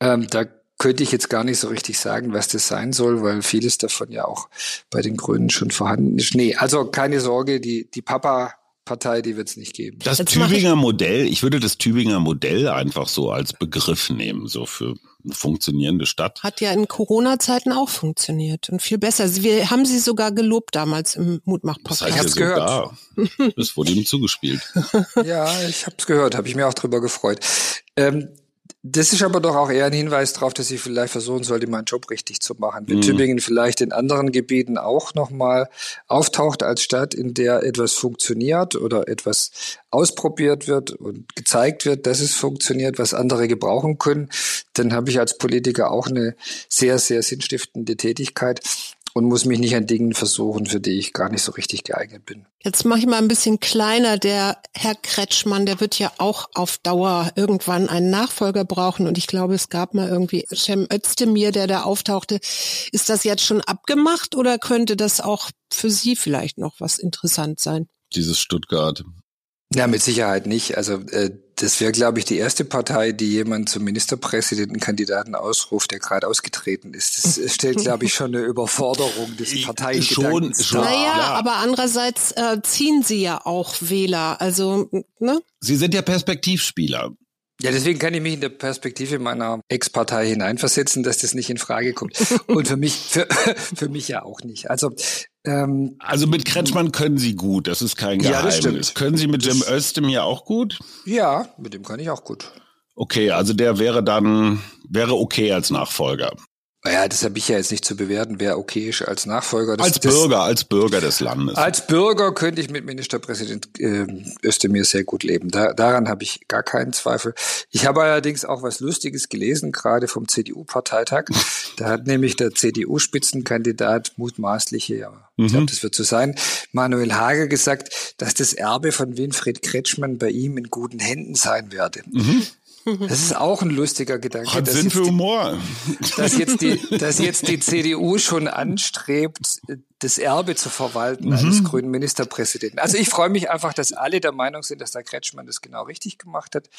ähm, da könnte ich jetzt gar nicht so richtig sagen, was das sein soll, weil vieles davon ja auch bei den Grünen schon vorhanden ist. Nee, also keine Sorge, die, die Papa Partei, die wird es nicht geben. Das Jetzt Tübinger Modell, ich würde das Tübinger Modell einfach so als Begriff nehmen, so für eine funktionierende Stadt. Hat ja in Corona-Zeiten auch funktioniert und viel besser. Wir haben sie sogar gelobt damals im Mutmach-Podcast. Das heißt ich hab's gehört. Das wurde ihm zugespielt. ja, ich hab's gehört, habe ich mir auch drüber gefreut. Ähm, das ist aber doch auch eher ein Hinweis darauf, dass ich vielleicht versuchen sollte, meinen Job richtig zu machen. Wenn mhm. Tübingen vielleicht in anderen Gebieten auch nochmal auftaucht als Stadt, in der etwas funktioniert oder etwas ausprobiert wird und gezeigt wird, dass es funktioniert, was andere gebrauchen können, dann habe ich als Politiker auch eine sehr, sehr sinnstiftende Tätigkeit und muss mich nicht an Dingen versuchen, für die ich gar nicht so richtig geeignet bin. Jetzt mache ich mal ein bisschen kleiner. Der Herr Kretschmann, der wird ja auch auf Dauer irgendwann einen Nachfolger brauchen. Und ich glaube, es gab mal irgendwie Cem Özdemir, der da auftauchte. Ist das jetzt schon abgemacht oder könnte das auch für Sie vielleicht noch was interessant sein? Dieses Stuttgart. Ja, mit Sicherheit nicht. Also äh, das wäre, glaube ich, die erste Partei, die jemand zum Ministerpräsidentenkandidaten ausruft, der gerade ausgetreten ist. Das stellt, glaube ich, schon eine Überforderung des Parteiengedankens schon, schon, Naja, ja. aber andererseits äh, ziehen sie ja auch Wähler. Also, ne? Sie sind ja Perspektivspieler. Ja, deswegen kann ich mich in der Perspektive meiner Ex-Partei hineinversetzen, dass das nicht in Frage kommt. Und für mich, für, für mich ja auch nicht. Also, ähm, also mit Kretschmann können Sie gut, das ist kein Geheimnis. Ja, das können Sie mit Jim Özdemir auch gut? Ja, mit dem kann ich auch gut. Okay, also der wäre dann, wäre okay als Nachfolger. Naja, das habe ich ja jetzt nicht zu bewerten, wer okay ist als Nachfolger. Das, als Bürger, das, als Bürger des Landes. Als Bürger könnte ich mit Ministerpräsident äh, Özdemir sehr gut leben. Da, daran habe ich gar keinen Zweifel. Ich habe allerdings auch was Lustiges gelesen, gerade vom CDU-Parteitag. da hat nämlich der CDU-Spitzenkandidat mutmaßliche, ja, mhm. ich glaube, das wird so sein, Manuel Hager gesagt, dass das Erbe von Winfried Kretschmann bei ihm in guten Händen sein werde. Mhm. Das ist auch ein lustiger Gedanke. Hat Sinn für Humor. Die, dass, jetzt die, dass jetzt die CDU schon anstrebt, das Erbe zu verwalten mhm. eines grünen Ministerpräsidenten. Also ich freue mich einfach, dass alle der Meinung sind, dass der Kretschmann das genau richtig gemacht hat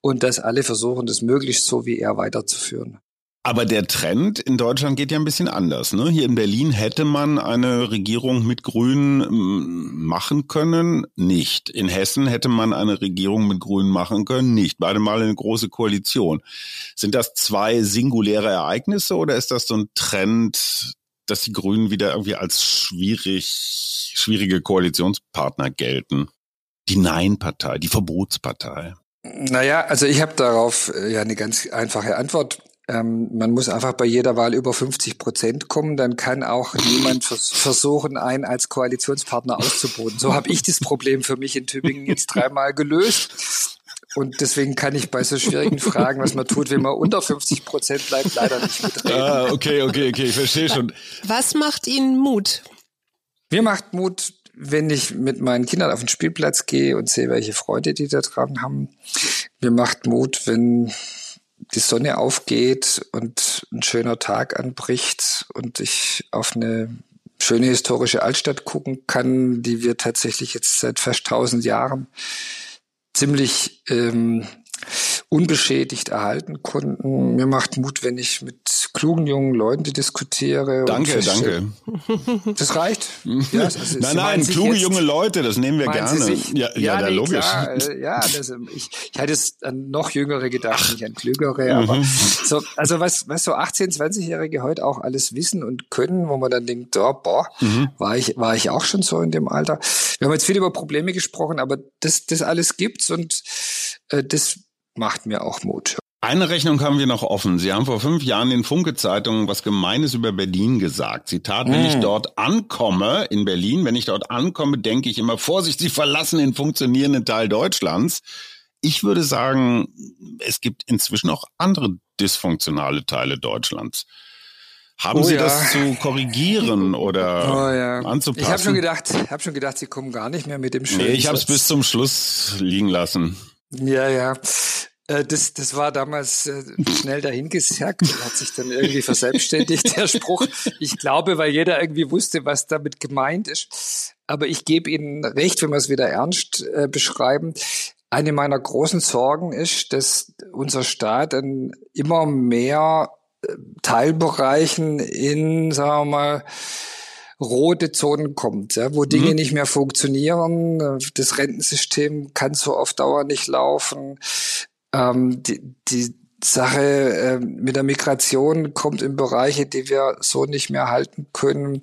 und dass alle versuchen, das möglichst so wie er weiterzuführen. Aber der Trend in Deutschland geht ja ein bisschen anders. Ne? Hier in Berlin hätte man eine Regierung mit Grünen mm, machen können, nicht. In Hessen hätte man eine Regierung mit Grünen machen können, nicht. Beide mal eine große Koalition. Sind das zwei singuläre Ereignisse oder ist das so ein Trend, dass die Grünen wieder irgendwie als schwierig, schwierige Koalitionspartner gelten? Die Nein-Partei, die Verbotspartei. Naja, also ich habe darauf äh, ja eine ganz einfache Antwort. Ähm, man muss einfach bei jeder Wahl über 50 Prozent kommen, dann kann auch niemand vers versuchen, einen als Koalitionspartner auszuboten. So habe ich das Problem für mich in Tübingen jetzt dreimal gelöst. Und deswegen kann ich bei so schwierigen Fragen, was man tut, wenn man unter 50 Prozent bleibt, leider nicht mitreden. Ah, okay, okay, okay, ich verstehe schon. Was macht Ihnen Mut? Mir macht Mut, wenn ich mit meinen Kindern auf den Spielplatz gehe und sehe, welche Freude die da dran haben. Mir macht Mut, wenn die Sonne aufgeht und ein schöner Tag anbricht und ich auf eine schöne historische Altstadt gucken kann, die wir tatsächlich jetzt seit fast tausend Jahren ziemlich ähm, unbeschädigt erhalten konnten. Mir macht Mut, wenn ich mit klugen jungen Leuten diskutiere. Danke, danke. Das reicht. Ja, also nein, nein, kluge junge Leute, das nehmen wir gerne. Ja, ja, ja nee, logisch. Klar, äh, ja, das, ich, ich hatte es an noch jüngere gedacht, Ach. nicht an klügere, aber mhm. so, also was, was so 18-, 20-Jährige heute auch alles wissen und können, wo man dann denkt, oh, boah, mhm. war ich, war ich auch schon so in dem Alter. Wir haben jetzt viel über Probleme gesprochen, aber das, das alles gibt's und äh, das macht mir auch Mut. Eine Rechnung haben wir noch offen. Sie haben vor fünf Jahren in Funke-Zeitungen was Gemeines über Berlin gesagt. Zitat, wenn ich hm. dort ankomme, in Berlin, wenn ich dort ankomme, denke ich immer, Vorsicht, Sie verlassen den funktionierenden Teil Deutschlands. Ich würde sagen, es gibt inzwischen auch andere dysfunktionale Teile Deutschlands. Haben oh, Sie ja. das zu korrigieren oder oh, ja. anzupassen? Ich habe schon gedacht, habe schon gedacht, Sie kommen gar nicht mehr mit dem Schönen. Nee, ich habe es bis zum Schluss liegen lassen. Ja, ja. Äh, das, das war damals äh, schnell dahingesagt und hat sich dann irgendwie verselbstständigt, der Spruch. Ich glaube, weil jeder irgendwie wusste, was damit gemeint ist. Aber ich gebe Ihnen recht, wenn wir es wieder ernst äh, beschreiben. Eine meiner großen Sorgen ist, dass unser Staat dann immer mehr äh, Teilbereichen in, sagen wir mal, rote Zonen kommt, ja, wo Dinge mhm. nicht mehr funktionieren. Das Rentensystem kann so auf Dauer nicht laufen ähm, die, die Sache äh, mit der Migration kommt in Bereiche, die wir so nicht mehr halten können.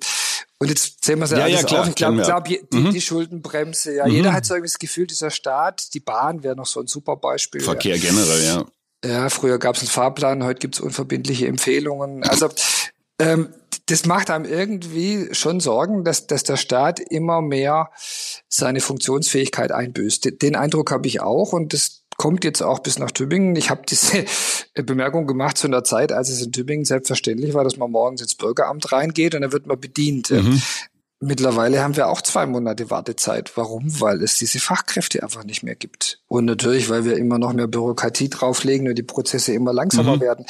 Und jetzt sehen wir es ja, alles ja, klar, auf. Ich glaube, glaub, die, mhm. die Schuldenbremse, ja, mhm. jeder hat so irgendwie das Gefühl, dieser Staat, die Bahn wäre noch so ein super Beispiel. Verkehr ja. generell, ja. Ja, früher gab es einen Fahrplan, heute gibt es unverbindliche Empfehlungen. Also ähm, das macht einem irgendwie schon Sorgen, dass, dass der Staat immer mehr seine Funktionsfähigkeit einbüßt. Den Eindruck habe ich auch und das kommt jetzt auch bis nach Tübingen. Ich habe diese Bemerkung gemacht zu einer Zeit, als es in Tübingen selbstverständlich war, dass man morgens ins Bürgeramt reingeht und dann wird man bedient. Mhm. Mittlerweile haben wir auch zwei Monate Wartezeit. Warum? Weil es diese Fachkräfte einfach nicht mehr gibt. Und natürlich, weil wir immer noch mehr Bürokratie drauflegen und die Prozesse immer langsamer mhm. werden.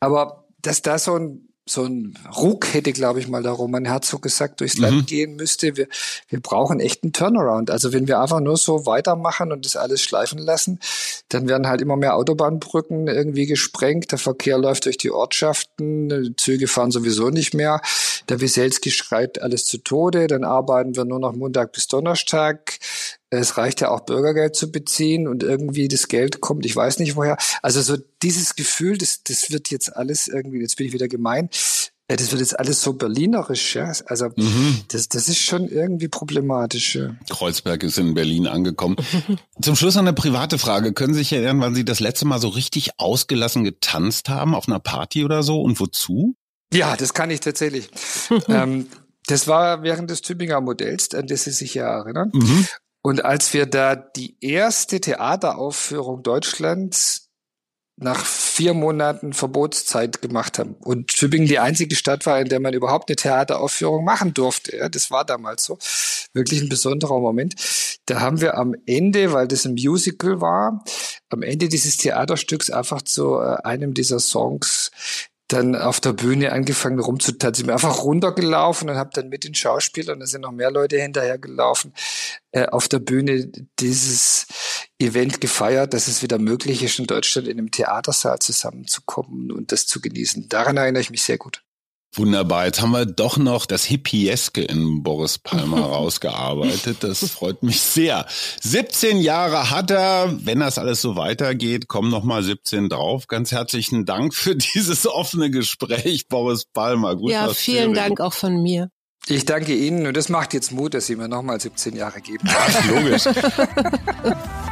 Aber dass da so ein so ein Ruck hätte, glaube ich, mal da Roman Herzog gesagt, durchs mhm. Land gehen müsste. Wir, wir brauchen echt einen Turnaround. Also wenn wir einfach nur so weitermachen und das alles schleifen lassen, dann werden halt immer mehr Autobahnbrücken irgendwie gesprengt. Der Verkehr läuft durch die Ortschaften. Züge fahren sowieso nicht mehr. Der Wieselski schreit alles zu Tode. Dann arbeiten wir nur noch Montag bis Donnerstag. Es reicht ja auch Bürgergeld zu beziehen und irgendwie das Geld kommt, ich weiß nicht woher. Also so dieses Gefühl, das, das wird jetzt alles irgendwie, jetzt bin ich wieder gemein, äh, das wird jetzt alles so berlinerisch, ja. Also mhm. das, das ist schon irgendwie problematisch. Ja. Kreuzberg ist in Berlin angekommen. Zum Schluss noch eine private Frage. Können Sie sich erinnern, wann Sie das letzte Mal so richtig ausgelassen getanzt haben auf einer Party oder so und wozu? Ja, das kann ich tatsächlich. ähm, das war während des Tübinger Modells, an das Sie sich ja erinnern. Mhm. Und als wir da die erste Theateraufführung Deutschlands nach vier Monaten Verbotszeit gemacht haben und Tübingen die einzige Stadt war, in der man überhaupt eine Theateraufführung machen durfte. Ja, das war damals so. Wirklich ein besonderer Moment. Da haben wir am Ende, weil das ein Musical war, am Ende dieses Theaterstücks einfach zu äh, einem dieser Songs dann auf der Bühne angefangen rumzutanzen. Ich bin einfach runtergelaufen und habe dann mit den Schauspielern, da sind noch mehr Leute hinterhergelaufen, äh, auf der Bühne dieses Event gefeiert, dass es wieder möglich ist, in Deutschland in einem Theatersaal zusammenzukommen und das zu genießen. Daran erinnere ich mich sehr gut. Wunderbar. Jetzt haben wir doch noch das Hippieske in Boris Palmer rausgearbeitet. Das freut mich sehr. 17 Jahre hat er. Wenn das alles so weitergeht, kommen noch mal 17 drauf. Ganz herzlichen Dank für dieses offene Gespräch, Boris Palmer. Gut ja, vielen Dank auch von mir. Ich danke Ihnen und das macht jetzt Mut, dass Sie mir noch mal 17 Jahre geben. Ach, logisch.